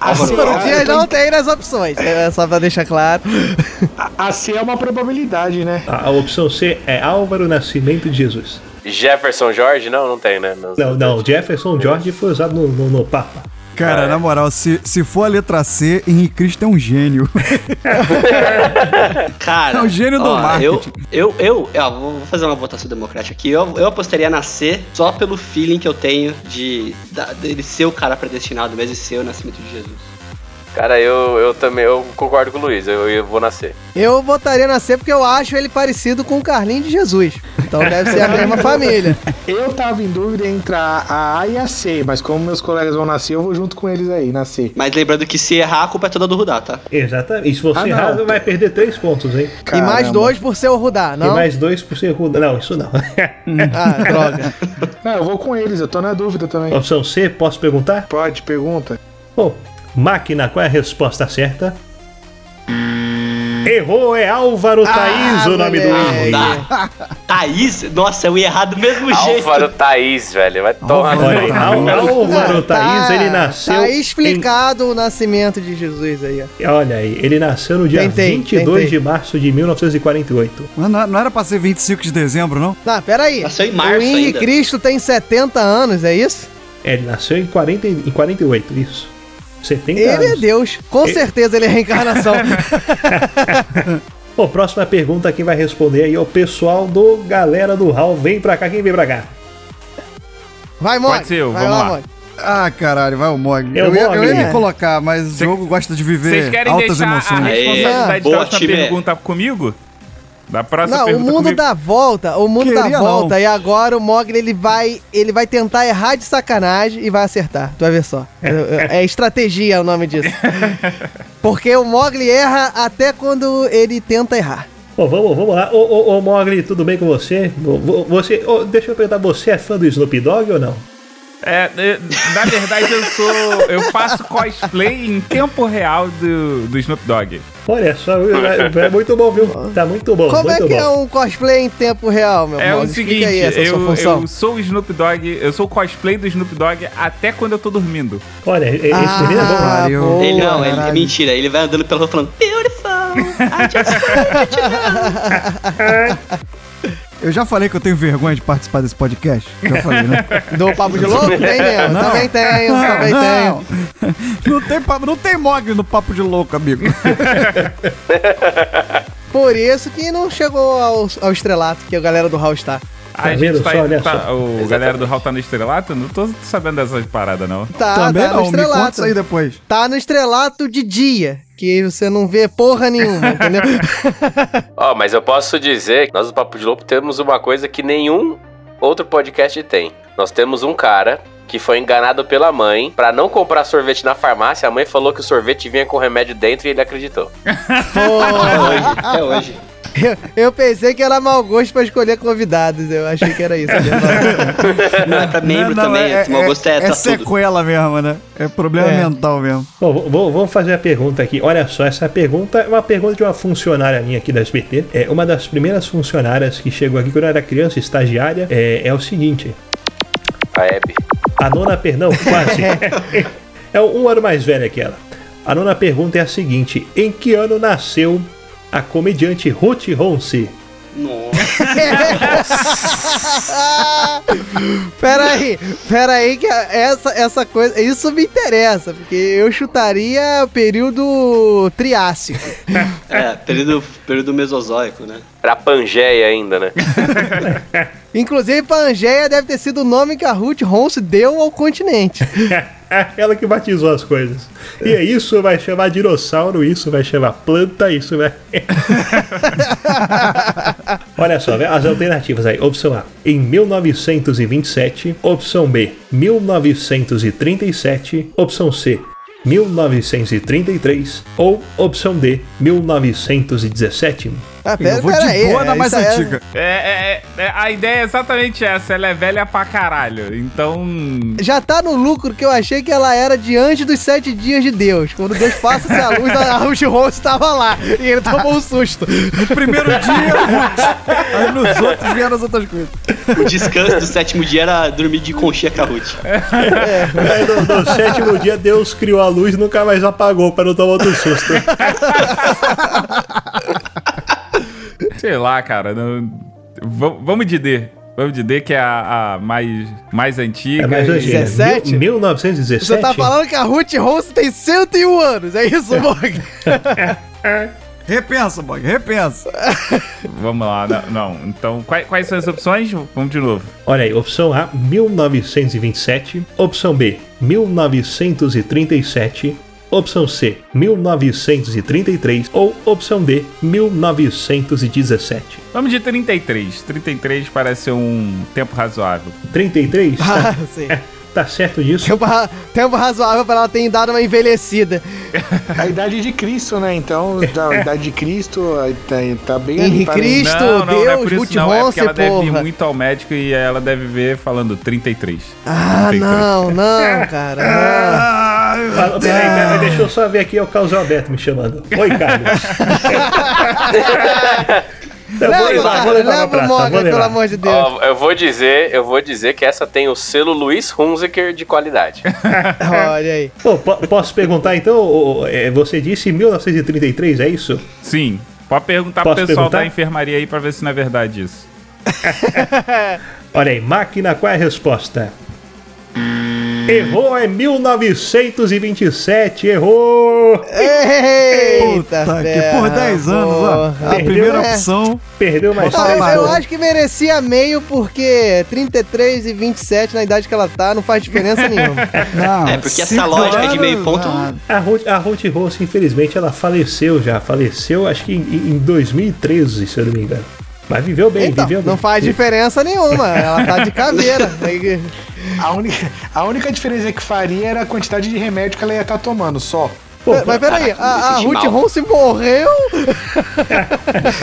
Álvaro Álvaro Dias. Não tem nas opções, é só pra deixar claro. A, a C é uma probabilidade, né? A, a opção C é Álvaro Nascimento de Jesus. Jefferson Jorge? Não, não tem, né? Não, não, Jefferson George foi usado no, no, no Papa. Cara, É. na moral, se, se for a letra C, Henrique Cristo é um gênio. Cara. É o gênio do ó, marketing. Eu, eu, eu ó, vou fazer uma votação democrática aqui. Eu, eu apostaria na C só pelo feeling que eu tenho de da- dele ser o cara predestinado mesmo e ser o nascimento de Jesus. Cara, eu, eu também eu concordo com o Luiz. Eu, eu vou nascer. Eu votaria na C porque eu acho ele parecido com o Carlinho de Jesus. Então deve ser a mesma família. Eu tava em dúvida entre a A e a C, mas como meus colegas vão nascer, eu vou junto com eles aí, na C. Mas lembrando que se errar, a culpa é toda do Rudá, tá? Exatamente. E se você Ah, errar, não. vai perder três pontos, hein? E mais Caramba. dois por ser o Rudá, E não? mais dois por ser ruda. Não, isso não. Ah, droga. Não, eu vou com eles, eu tô na dúvida também. opção C, posso perguntar? Pode, pergunta. Bom, máquina, qual é a resposta certa? Errou, é Álvaro Thaís o nome do moleque. Henry. Dá. Thaís? Nossa, eu ia errar do mesmo jeito. Álvaro Thaís, velho. Vai tomar. Olha aí, Álvaro Thaís, ele nasceu. Tá em- explicado o nascimento de Jesus aí, ó. Olha aí, ele nasceu no dia Tentei, 22 tentei. de março de 1948. Mas não, não era pra ser 25 de dezembro, não? Não, peraí. Nasceu em março o Henrique ainda. Cristo tem 70 anos, é isso? É, Ele nasceu em, 40, e- em 48, isso. 70 Ele é anos. Deus. Com Ele- certeza ele é a reencarnação. Bom, próxima pergunta quem vai responder aí é o pessoal do Galera do Hall. Vem pra cá, quem vem pra cá? Vai, Mog. Pode ser eu, Vai vamos lá. Mog. Ah, caralho, vai o Mog. É eu, ia, Mog, eu ia me colocar, mas o jogo gosta de viver Vocês querem altas deixar a emoções. responsabilidade Aê, da boa, próxima time. pergunta comigo? Da próxima Não, o mundo comigo? dá volta, o mundo Queria dá não. volta e agora o Mogli ele vai, ele vai tentar errar de sacanagem e vai acertar. Tu vai ver só. É, é estratégia o nome disso. Porque o Mogli erra até quando ele tenta errar. Bom, vamos, vamos lá. Ô, ô, ô Mogli, tudo bem com você? Vo- vo- você ô, deixa eu perguntar, você é fã do Snoop Dogg ou não? É, é, na verdade eu sou. Eu faço cosplay em tempo real do, do Snoop Dogg. Olha só, é, é muito bom, viu? Tá muito bom, Como é muito que bom. é um cosplay em tempo real, meu É o seguinte, aí essa sua eu, eu sou o Snoop Dogg, eu sou o cosplay do Snoop Dogg até quando eu tô dormindo. Olha, esse menino é bom. Ah, boa, Ele não, ele, é mentira. Ele vai andando pela rua falando Beautiful, I just Eu já falei que eu tenho vergonha de participar desse podcast? Já falei, né? Do Papo de Louco? Tem mesmo. Não. Também tenho, também tenho. não. Não tem, papo- não tem Mog no papo de louco, amigo. Por isso que não chegou ao, ao estrelato que a galera do Hall está. A vendo gente tá, só? Olha tá- só. o galera do Hall tá no estrelato? Não tô sabendo dessas paradas, não. Tá, Também tá no não, me conta estrelato. isso aí depois. Tá no estrelato de dia, que você não vê porra nenhuma, entendeu? Ó, mas eu posso dizer que nós do Papo de Louco temos uma coisa que nenhum outro podcast tem. Nós temos um cara que foi enganado pela mãe pra não comprar sorvete na farmácia. A mãe falou que o sorvete vinha com remédio dentro e ele acreditou. É hoje. Eu, eu pensei que era mau gosto pra escolher convidados, eu achei que era isso. Não, é pra membro Não, não, também. É, mau gosto é, é tá tudo. sequela mesmo, né? É problema É. mental mesmo. Bom, v- v- vamos fazer a pergunta aqui. Olha só, essa pergunta é uma pergunta de uma funcionária minha aqui da SBT. É uma das primeiras funcionárias que chegou aqui quando eu era criança, estagiária. É, é o seguinte: A Hebe. A nona perdão, quase. é um ano mais velha que ela. A nona pergunta é a seguinte: Em que ano nasceu a comediante Ruth Ronce? Peraí, peraí, que essa, essa coisa. Isso me interessa, porque eu chutaria período Triássico. É, período, período mesozoico, né? Pra Pangeia ainda, né? Inclusive, Pangeia deve ter sido o nome que a Ruth Ronce deu ao continente. É ela que batizou as coisas. E é isso vai chamar dinossauro, isso vai chamar planta, isso vai. Olha só, as alternativas aí. Opção A, em 1927. Opção B, 1937. Opção C, 1933. Ou opção D, 1917. Ah, pera, Eu vou pera de aí, boa na é, mais é- antiga. É, é- é- a ideia é exatamente essa. Ela é velha pra caralho. Então. Já tá no lucro que eu achei que ela era de antes dos sete dias de Deus. Quando Deus passa-se a luz, a Ruth Ronce tava lá. E ele tomou um susto. No primeiro dia, Ruth. Aí nos outros vieram as outras coisas. O descanso do sétimo dia era dormir de conchinha com a Ruth. Aí no, no sétimo dia, Deus criou a luz e nunca mais apagou para não tomar outro susto. Sei lá, cara. não- vamos de D. Vamos de D, que é a, a mais, mais antiga. É mais e- antiga. 17? Mil- 1917? Você tá falando que a Ruth Ronce tem 101 anos, é isso, Morgan? Repensa, Bog, repensa. Vamos lá, não. não. Então, quais, quais são as opções? Vamos de novo. Olha aí, opção A, 1927. Opção B, 1937. Opção C, 1933. Ou opção D, 1917. Vamos de 33. 33 parece ser um tempo razoável. 33? Ah, Tá, sim. tá certo disso? Tempo, ra- tempo razoável pra ela ter dado uma envelhecida. A idade de Cristo, né? Então, da idade de Cristo, aí tá, tá bem Henrique ali. parece. Cristo. não, não, não é Deus, por isso não. É porque ela Ronce, deve ir porra. muito ao médico e ela deve ver falando 33. Ah, 33. não, não, cara. não. Ah, peraí, peraí, deixa eu só ver aqui, é o Carlos Alberto me chamando. Oi, Carlos. Eu vou Leva, levar, cara, vou levar leva o pelo amor de Deus. Ó, eu vou dizer, eu vou dizer que essa tem o selo Luiz Hunziker de qualidade. Olha aí. Pô, po- posso perguntar então? é, Você disse 1933, é isso? Sim. Pode perguntar Posso pro pessoal perguntar? da enfermaria aí pra ver se não é verdade isso. Olha aí, máquina, qual é a resposta? Errou, é 1927, errou! Eita, Puta que por 10 anos, ó. A primeira É. opção. Perdeu mais Ah, três eu, acho que merecia meio porque 33 e 27 na idade que ela tá não faz diferença nenhuma. Não, É, porque essa lógica de meio anos, ponto- não. A Ruth, a Ruth Rose, infelizmente, ela faleceu já. Faleceu, acho que em, em 2013, se eu não me engano. Mas viveu bem, Então, viveu bem. não faz diferença nenhuma. Ela tá de caveira. A única, a única diferença que faria era a quantidade de remédio que ela ia estar tomando, só. Pô, Mas peraí, a, a Ruth. Ronce morreu?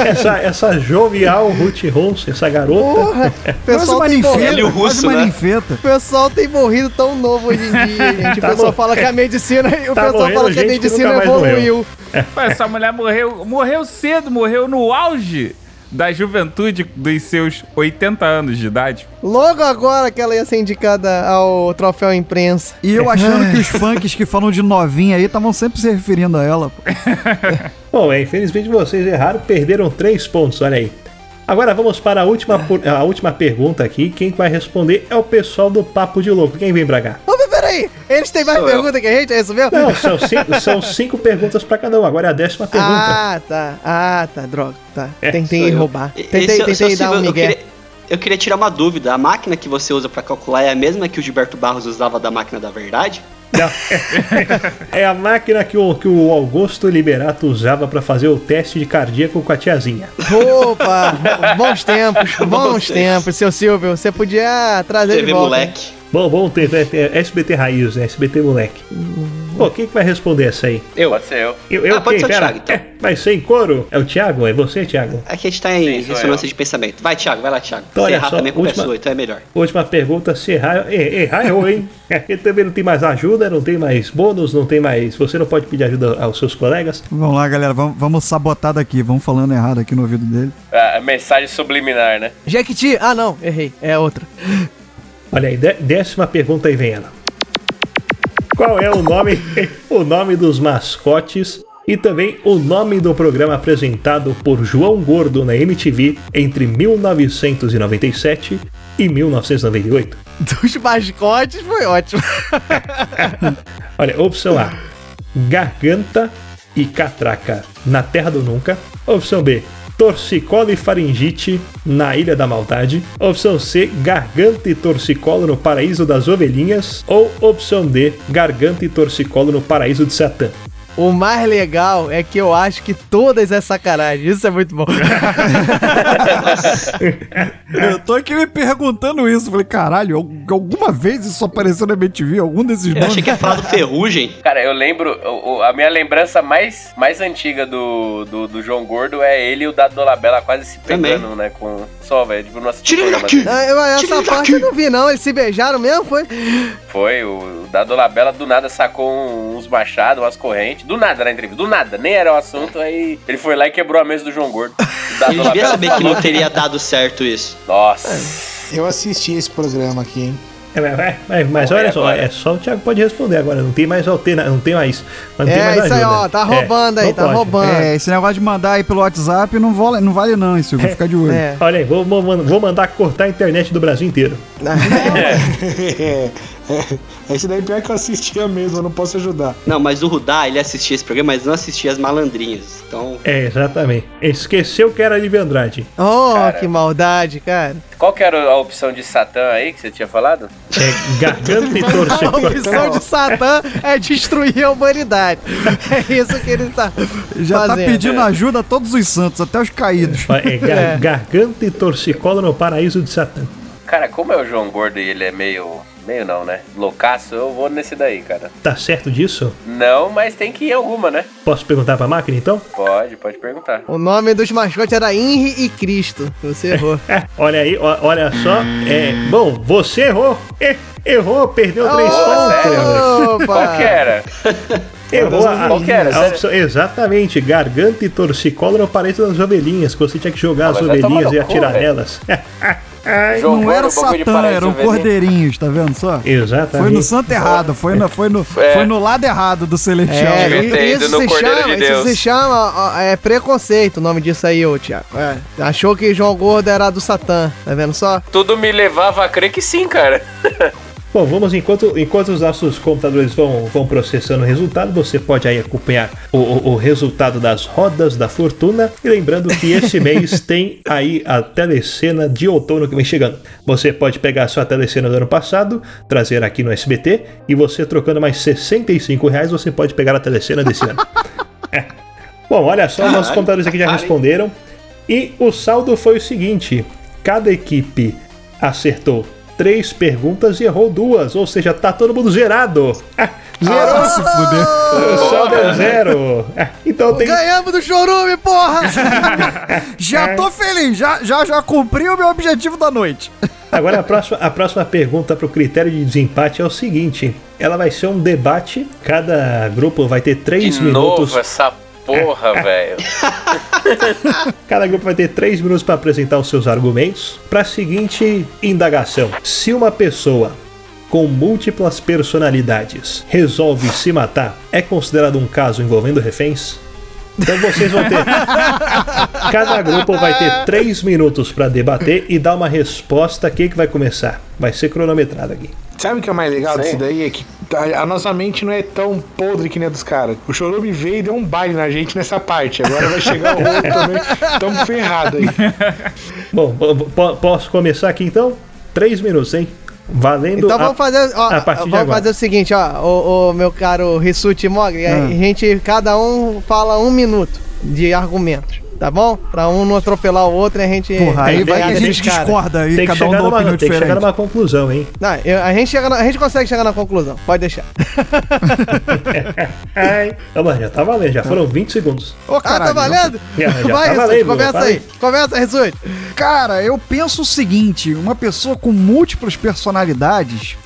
essa, essa jovial Ruth Rose, essa garota. Porra! O pessoal, uma tem morrido, Russo, uma né? o pessoal tem morrido tão novo hoje em dia, gente. O Tá pessoal fala que a medicina. O Tá pessoal morrendo fala que a que medicina morreu. evoluiu. Pô, essa mulher morreu, morreu cedo, morreu no auge da juventude dos seus 80 anos de idade. Logo agora que ela ia ser indicada ao troféu imprensa. E eu achando que os funks que falam de novinha aí estavam sempre se referindo a ela. pô. Bom, é, infelizmente vocês erraram, perderam três pontos, olha aí. Agora vamos para a última, a última pergunta aqui. Quem vai responder é o pessoal do Papo de Louco. Quem vem pra cá? Peraí, eles têm mais Sou eu. pergunta que a gente, é isso mesmo? Não, são cinco, são cinco perguntas pra cada um. Agora é a décima pergunta. Ah, tá. Ah, tá, droga. Tá. É, tentei eu. roubar. Tentei, esse tentei seu dar um eu migué. queria- Eu queria tirar uma dúvida. A máquina que você usa pra calcular é a mesma que o Gilberto Barros usava da máquina da verdade? Não. é a máquina que o, que o Augusto Liberato usava pra fazer o teste de cardíaco com a tiazinha. Opa, bons tempos, bons tempos, seu Silvio. Você podia trazer TV de volta. moleque. Bom, bom ter, ter, ter SBT Raiz, né? SBT Moleque. Pô, quem que vai responder essa aí? Eu. Pode ser eu. Eu, eu Ah, pode quem? ser o. Thiago, então. É, mas sem coro? É o Thiago? É você, Thiago? Aqui a gente tá em Sim, ressonância de pensamento. Vai, Thiago, vai lá, Thiago. Então, olha errar só, também última- é sua, então é melhor. Última pergunta, se errar, er- errar errou, hein? Ele também não tem mais ajuda, não tem mais bônus, não tem mais. Você não pode pedir ajuda aos seus colegas. Vamos lá, galera. Vamos, vamos sabotar daqui. Vamos falando errado aqui no ouvido dele. Mensagem subliminar, né? Jequiti. Ah, não, errei. É outra. Olha aí, dé- décima pergunta aí vem ela. Qual é o nome, o nome dos mascotes e também o nome do programa apresentado por João Gordo na MTV entre 1997 e 1998? Dos mascotes foi ótimo. Olha, opção A: Garganta e Catraca na Terra do Nunca. Opção B: Torcicolo e Faringite na Ilha da Maldade. Opção C: Garganta e Torcicolo no Paraíso das Ovelhinhas. Ou opção D: Garganta e Torcicolo no Paraíso de Satã. O mais legal é que eu acho que todas é sacanagem. Isso é muito bom. Eu tô aqui me perguntando isso. Falei, caralho, al- alguma vez isso apareceu na MTV? Algum desses Eu nomes? achei que ia falar do Ferrugem. Cara, eu lembro, a minha lembrança mais, mais antiga do, do, do João Gordo é ele e o Dado Dolabella quase se Também. pegando, né? Com só, velho. Tipo, não assisti Tira o ele programa daqui! dele. Ah, eu- essa parte daqui. eu não vi, não. Eles se beijaram mesmo, foi? Foi, o Dado Dolabella do nada sacou uns machados, umas correntes. Do nada na entrevista, do nada. Nem era o assunto, aí ele foi lá e quebrou a mesa do João Gordo. O Ele devia saber que não teria dado certo isso. Nossa. Eu assisti esse programa aqui, hein? É, mas, mas- olha só, é só o Thiago pode responder agora. Não tem mais alterna, não tem mais. Não tem É, mais isso aí, ajuda. ó. Tá É, roubando aí, não tá pode. roubando. É, esse negócio de mandar aí pelo WhatsApp não vale não, vale não, isso. Vou ficar de olho. É. Olha aí, vou, vou, vou mandar cortar a internet do Brasil inteiro. É, esse daí pior que eu assistia mesmo, eu não posso ajudar. Não, mas o Rudá, ele assistia esse programa, mas não assistia as malandrinhas. Então, É, exatamente. Esqueceu que era Livre Andrade. Oh, Cara. que maldade, cara. Qual que era a opção de Satã aí que você tinha falado? É garganta e A torcicolo. opção de Satã é destruir a humanidade. É isso que ele tá Já tá fazendo. pedindo ajuda a todos os santos, até os caídos. É, gar- É. garganta e torcicolo no paraíso de Satã. Cara, como é o João Gordo e ele é meio. Meio não, né? Loucaço, eu vou nesse daí, cara. Tá certo disso? Não, mas tem que ir alguma, né? Posso perguntar pra máquina então? Pode, pode perguntar. O nome dos mascotes era Henry e Cristo. Você errou. Olha aí, olha só. É, bom, você errou. É, errou, perdeu três pontos. Qual que era? Errou a, Qual que era? a opção, exatamente, garganta e torcicolo no paraíso das ovelhinhas, que você tinha que jogar Ah, as ovelhinhas e cu, atirar velho. nelas. Não era o Satã, eram ovelhinha. cordeirinhos, tá vendo só? Exatamente. Foi no santo errado, foi no, foi no, É. foi no lado errado do celestial. É, isso no se chama, de isso se chama ó, é preconceito, o nome disso aí, ô Thiago. É. Achou que João Gordo era do Satã, tá vendo só? Tudo me levava a crer que sim, cara. Bom, vamos enquanto, enquanto os nossos computadores vão, vão processando o resultado, você pode aí acompanhar o, o, o resultado das rodas da fortuna. E lembrando que esse mês tem aí a telecena de outono que vem chegando. Você pode pegar a sua telecena do ano passado, trazer aqui no SBT, e você trocando mais 65 reais, você pode pegar a telecena desse ano. É. Bom, olha só, nossos computadores aqui já responderam. E o saldo foi o seguinte: cada equipe acertou três perguntas e errou duas, ou seja, tá todo mundo zerado. Ah, Zerou! Ah, se fuder. O saldo é zero. Ah, Então tem. Ganhamos do Chorume, porra! Já tô feliz, já, já, já cumpri o meu objetivo da noite. Agora a próxima, a próxima pergunta para o critério de desempate é o seguinte: ela vai ser um debate. Cada grupo vai ter três De minutos. novo essa porra, velho. Cada grupo vai ter três minutos para apresentar os seus argumentos. Para a seguinte indagação: se uma pessoa com múltiplas personalidades resolve se matar, é considerado um caso envolvendo reféns? Então vocês vão ter. Cada grupo vai ter três minutos para debater e dar uma resposta. Quem que vai começar? Vai ser cronometrado aqui. Sabe o que é mais legal Sim. disso daí? É que a, a nossa mente não é tão podre que nem a dos caras. O Chorume veio e deu um baile na gente nessa parte. Agora vai chegar o outro também. Tamo ferrado aí. Bom, po- po- posso começar aqui então? Três minutos, hein? Valendo. Então a- vamos fazer, ó, a partir de vamos agora. fazer o seguinte, ó, o, o meu caro Rissuti Mogli, Ah. a gente, cada um fala um minuto de argumentos, tá bom? Pra um não atropelar o outro e a gente... Porra, aí vai que a gente caras. discorda aí, Tem que, cada um chegar dá uma numa, opinião tem que chegar diferente. numa conclusão, hein? Não, eu- a, gente chega na- a gente consegue chegar na conclusão, pode deixar. Ai, vamos lá, já tá valendo, já foram 20 segundos. Ô, ah, tá valendo? Já, já Vai, tá valendo, começa vai. aí, começa, Rissuti. Cara, eu penso o seguinte: uma pessoa com múltiplas personalidades,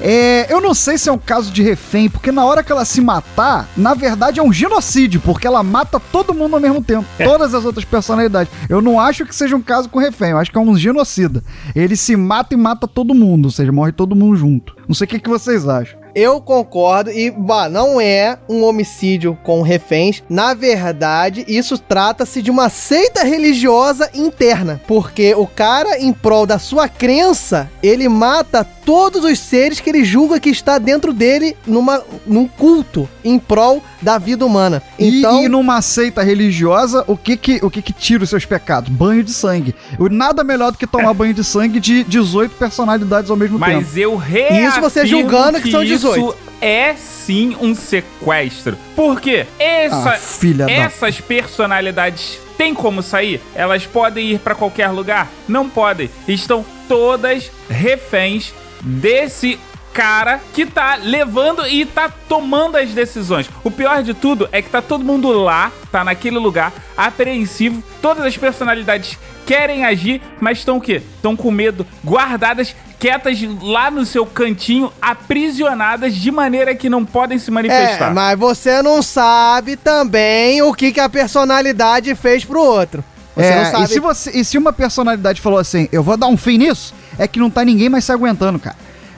É, eu não sei se é um caso de refém, porque na hora que ela se matar, na verdade é um genocídio, porque ela mata todo mundo ao mesmo tempo. Todas as outras personalidades. Eu não acho que seja um caso com refém, eu acho que é um genocida. Ele se mata e mata todo mundo, ou seja, morre todo mundo junto. Não sei o que, que vocês acham. Eu concordo e bah, não é um homicídio com reféns. Na verdade, isso trata-se de uma seita religiosa interna, porque o cara, em prol da sua crença, ele mata todos os seres que ele julga que está dentro dele numa, num culto em prol da vida humana. E- Então, E, numa seita religiosa, o que que, o que que tira os seus pecados? Banho de sangue. O- Nada melhor do que tomar banho de sangue de 18 personalidades ao mesmo tempo. Mas eu Isso você reafirmo julgando que são 18. Isso é sim um sequestro. Por quê? Essa, Ah, filha da- essas personalidades têm como sair? Elas podem ir pra qualquer lugar? Não podem. Estão todas reféns desse cara que tá levando e tá tomando as decisões. O pior de tudo é que tá todo mundo lá, tá naquele lugar, apreensivo. Todas as personalidades querem agir, mas estão o quê? Estão com medo, guardadas, quietas lá no seu cantinho, aprisionadas de maneira que não podem se é, manifestar. mas você não sabe também o que, que a personalidade fez pro outro. Você É, não sabe. e, se você, e se uma personalidade falou assim, eu vou dar um fim nisso, é que não tá ninguém mais se aguentando, cara.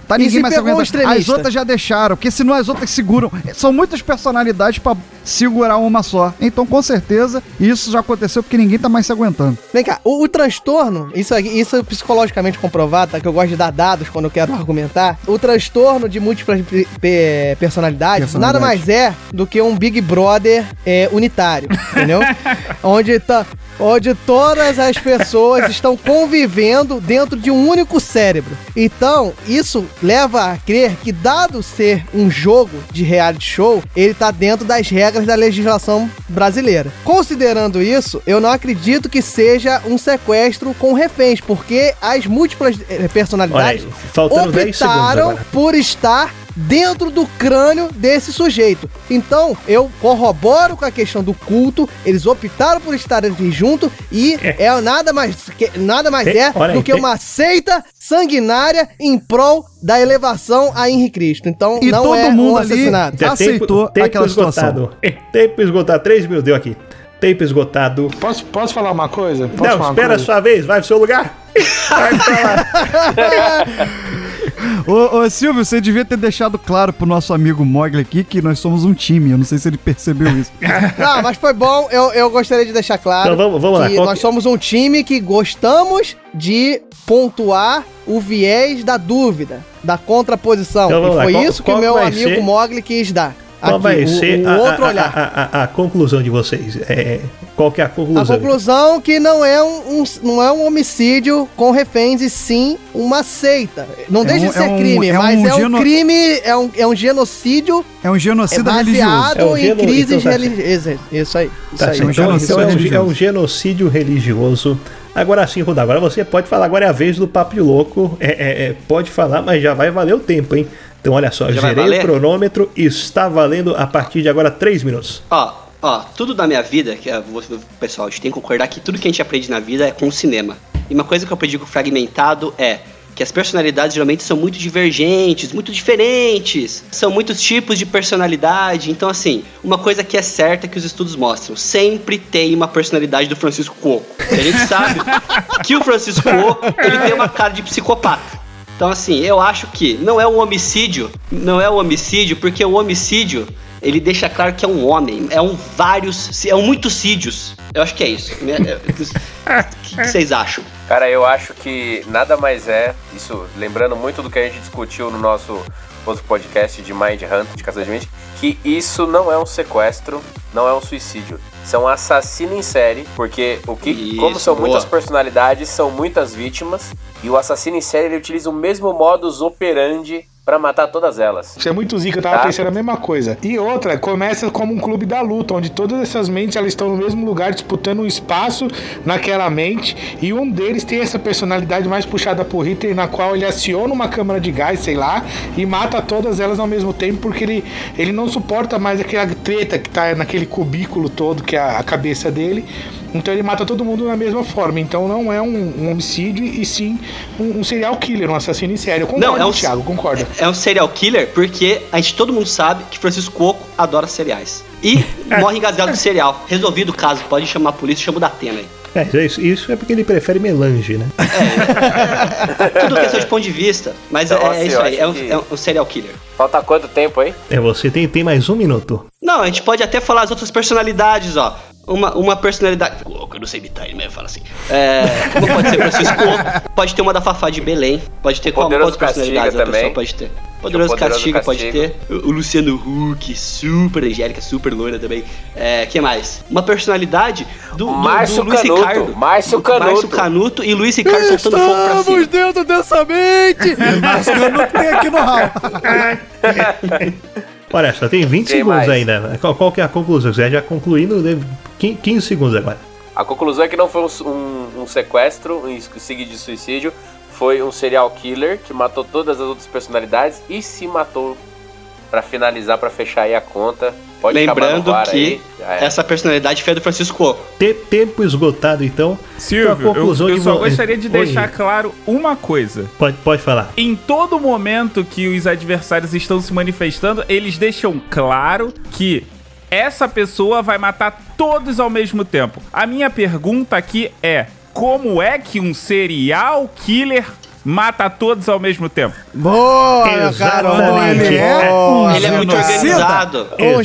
Tá E ninguém mais se aguentando. As outras já deixaram, porque senão as outras seguram. São muitas personalidades pra segurar uma só. Então, com certeza, isso já aconteceu porque ninguém tá mais se aguentando. Vem cá, o, o transtorno, isso, aqui- isso é psicologicamente comprovado, tá? Que eu gosto de dar dados quando eu quero argumentar. O transtorno de múltiplas pe- pe- personalidades, nada Personalidade. mais é do que um Big Brother é, unitário, entendeu? onde, tá, onde todas as pessoas estão convivendo dentro de um único cérebro. Então, isso leva a crer que, dado ser um jogo de reality show, ele tá dentro das regras da legislação brasileira. Considerando isso, eu não acredito que seja um sequestro com reféns, porque as múltiplas eh, personalidades aí, faltando 10 segundos optaram por estar dentro do crânio desse sujeito. Então, eu corroboro com a questão do culto, eles optaram por estar ali junto e é, nada mais que- nada mais Tem- é olha aí, do que tem- uma seita sanguinária em prol da elevação a Henri Cristo. Então, E não todo é mundo um ali- assassinato. Aceitou aquela esgotado. É, Tempo esgotado. 3 mil deu aqui. Tempo esgotado. Posso, posso falar uma coisa? Posso Não, falar uma espera a sua vez. Vai pro seu lugar. Vai pra lá. Ô, ô, Silvio, você devia ter deixado claro pro nosso amigo Mogli aqui que nós somos um time. Eu não sei se ele percebeu isso. Não, mas foi bom. Eu, eu gostaria de deixar claro Então vamos- vamos lá, que qual nós somos um time que gostamos de pontuar o viés da dúvida, da contraposição. Então e vamos lá, foi qual- isso que o qual meu amigo ser- Mogli quis dar. Qual Aqui, vai o, ser o a, outro a- olhar. a- a- a conclusão de vocês? É, qual que é a A conclusão? conclusão que não é um, um- não é um homicídio com reféns, e sim uma seita. Não É deixa um- de ser é um- crime, é mas um é um geno- crime, é um, é um genocídio É um é genocida religioso. baseado É um em geno- crises então tá religiosas. Isso aí. Isso Tá aí. um Então, é, religioso. é um genocídio religioso. Agora sim, Ruda, agora você pode falar, agora é a vez do Papo de Louco. É, é, é, pode falar, mas já vai valer o tempo, hein? Então olha só, Já gerei o cronômetro e está valendo a partir de agora 3 minutos. Ó, ó, tudo da minha vida, que é, pessoal, a gente tem que concordar que tudo que a gente aprende na vida é com o cinema. E uma coisa que eu aprendi com o Fragmentado é que as personalidades geralmente são muito divergentes, muito diferentes. São muitos tipos de personalidade. Então, assim, uma coisa que é certa que os estudos mostram: sempre tem uma personalidade do Francisco Cuoco. E a gente sabe que o Francisco Cuoco, ele tem uma cara de psicopata. Então, assim, eu acho que não é um homicídio, não é um homicídio, porque o homicídio, ele deixa claro que é um homem, é um vários, é um muitos sídios. Eu acho que é isso. né? É, O que vocês acham? Cara, eu acho que nada mais é, isso lembrando muito do que a gente discutiu no nosso outro podcast de Mind Hunt, de Caça de Mente, que isso não é um sequestro, não é um suicídio. São assassino em série, porque o que, Isso, como são boa. muitas personalidades, são muitas vítimas, e o assassino em série ele utiliza o mesmo modus operandi pra matar todas elas. Isso é muito zica, eu tava Tá. pensando a mesma coisa. E outra, começa como um clube da luta, onde todas essas mentes elas estão no mesmo lugar, disputando um espaço naquela mente, e um deles tem essa personalidade mais puxada por Hitler, na qual ele aciona uma câmara de gás, sei lá, e mata todas elas ao mesmo tempo, porque ele, ele não suporta mais aquela treta que tá naquele cubículo todo, que é a cabeça dele, Então ele mata todo mundo na mesma forma. Então não é um, um homicídio e sim um, um serial killer, um assassino em série. Eu concordo, Não, é um- Thiago, concorda. É um serial killer porque a gente, todo mundo sabe que Francisco Coco adora cereais. E morre engasgado de cereal. Resolvido o caso, pode chamar a polícia, chama o Datena aí. É, isso, isso é porque ele prefere melange, né? Tudo questão de ponto de vista, mas Então, é, é assim, isso eu aí, é um, que- é um serial killer. Falta quanto tempo aí? É, você tem, tem mais um minuto. Não, a gente pode até falar as outras personalidades, ó. Uma, uma personalidade. Coco, eu não sei imitar ele, mas eu falo assim. É, uma pode ser Francisco pode ter uma da Fafá de Belém, pode ter qual Poderoso outras personalidades Castiga a pessoa também. pode ter. Poderoso, Poderoso Castiga, pode Castiga. ter. O Luciano Huck, super angélica, super loira também. É, que mais? Uma personalidade do, do, Márcio do Luiz Canuto, Ricardo. Márcio Canuto. Márcio Canuto e Luiz Ricardo soltando fogo pra cima. Estamos dentro dessa mente! Eu não tenho aqui no hall. Olha, só tem 20 Tem segundos mais. ainda. Qual, qual que é a conclusão? Você já concluindo, deve- 15 segundos agora. A conclusão é que não foi um, um- um sequestro, um seguido de suicídio. Foi um serial killer que matou todas as outras personalidades e se matou pra finalizar, pra fechar aí a conta. Pode Lembrando que é. essa personalidade foi do Francisco. Te- tempo esgotado, então. Silvio, Então, a conclusão eu, eu só vo- gostaria de Oi. deixar claro uma coisa. Pode, pode falar. Em todo momento que os adversários estão se manifestando, eles deixam claro que essa pessoa vai matar todos ao mesmo tempo. A minha pergunta aqui é: como é que um serial killer mata todos ao mesmo tempo? Boa, Exatamente. André. É Boa, Ele é muito genocida. organizado. Um. Olha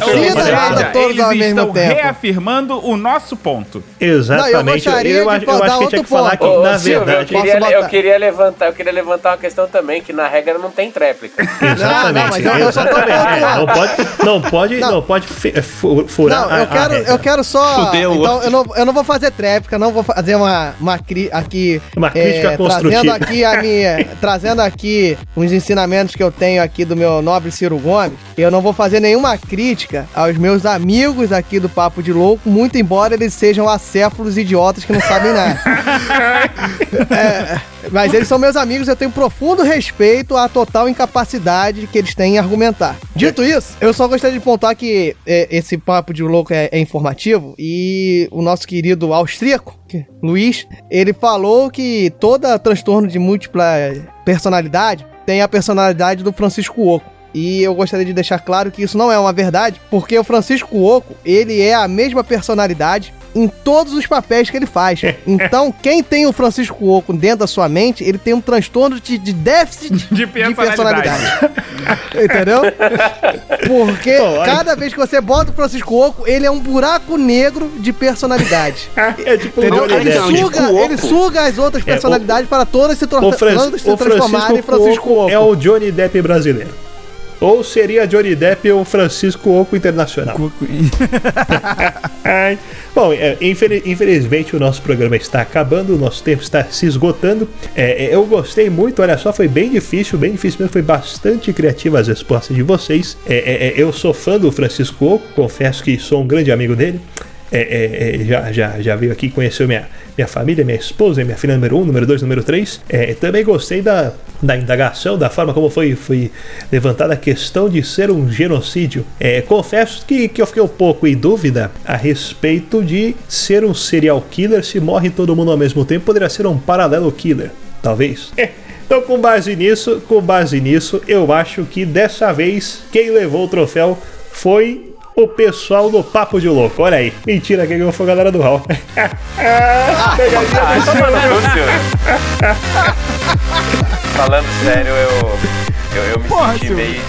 só, genocida mata todos eles ao mesmo estão tempo. reafirmando o nosso ponto. Exatamente. Não, eu gostaria de acho- acho dar que tinha que falar que, Ô, na Silvio, verdade. eu, queria, eu queria levantar, eu queria levantar uma questão também, que na regra não tem tréplica. Não, não, eu, eu tô Exatamente. É, não pode, não pode, não. Não. pode fu- furar Não, a- eu a quero, regra. eu quero só. Fudeu. Então, eu não, eu não vou fazer tréplica, não vou fazer uma, uma cri, aqui. é, Uma crítica construtiva. Trazendo aqui a minha. trazendo aqui os ensinamentos que eu tenho aqui do meu nobre Ciro Gomes. Eu não vou fazer nenhuma crítica aos meus amigos aqui do Papo de Louco, muito embora eles sejam acéfalos idiotas que não sabem nada. É, mas eles são meus amigos, eu tenho profundo respeito à total incapacidade que eles têm em argumentar. Dito isso, eu só gostaria de pontuar que é, esse papo de louco é, é informativo e o nosso querido austríaco, Luiz, ele falou que toda transtorno de múltipla personalidade tem a personalidade do Francisco Oco. E eu gostaria de deixar claro que isso não é uma verdade, porque o Francisco Oco, ele é a mesma personalidade em todos os papéis que ele faz. Então, quem tem o Francisco Oco dentro da sua mente, ele tem um transtorno de, de déficit De personalidade. Entendeu? Porque olha- cada vez que você bota o Francisco Oco, ele é um buraco negro de personalidade. É tipo um Entendeu? Cara, Ele não, de suga, Cuoco. ele suga as outras É, o- personalidades para todas se, tra O, se o transformarem em Francisco Oco. é o Johnny Depp brasileiro. Ou seria Johnny Depp ou Francisco Oco internacional. Ai. Bom, é, infeli- infelizmente o nosso programa está acabando, o nosso tempo está se esgotando. É, é, eu gostei muito, olha só, foi bem difícil, bem difícil mesmo, foi bastante criativa as respostas de vocês. É, é, é, eu sou fã do Francisco Oco, confesso que sou um grande amigo dele. É, é, é, já, já, já veio aqui, conheceu minha, minha família, minha esposa, minha filha número 1, um, número 2, número 3. É, também gostei da, da indagação, da forma como foi, foi levantada a questão de ser um genocídio. É, confesso que, que eu fiquei um pouco em dúvida a respeito de ser um serial killer se morre todo mundo ao mesmo tempo. Poderia ser um paralelo killer, talvez. É, Então, com base nisso, com base nisso, eu acho que dessa vez quem levou o troféu foi o pessoal do Papo de Louco. Olha aí. Mentira, quem ganhou foi a galera do Hall. Pegadinha Ah, do. Falando sério, eu, eu, eu me Porra, senti meio.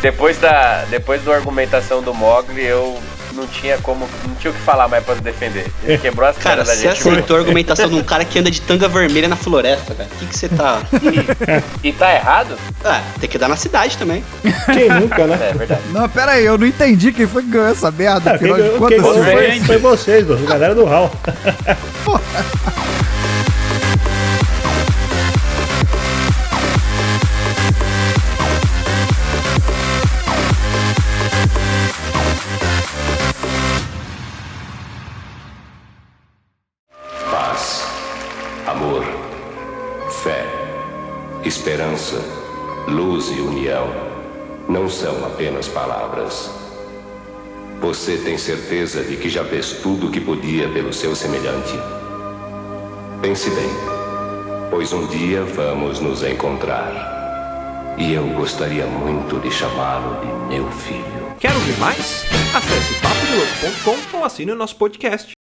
Depois da, depois da argumentação do Mogli, eu não tinha como. Não tinha o que falar mais pra defender. Ele quebrou as Cara, pernas da você gente. aceitou a argumentação de um cara que anda de tanga vermelha na floresta, velho. O que que você tá. E tá errado? Ah, tem que dar na cidade também. Quem nunca, né? É verdade. Não, pera aí, eu não entendi quem foi que ganhou essa merda. Ah, Afinal de contas, foi, foi vocês, mano, galera do Hall. Paz, não são apenas palavras. Você tem certeza de que já fez tudo o que podia pelo seu semelhante? Pense bem, pois um dia vamos nos encontrar. E eu gostaria muito de chamá-lo de meu filho. Quer ouvir mais? Acesse papodelouco.com ou assine o nosso podcast.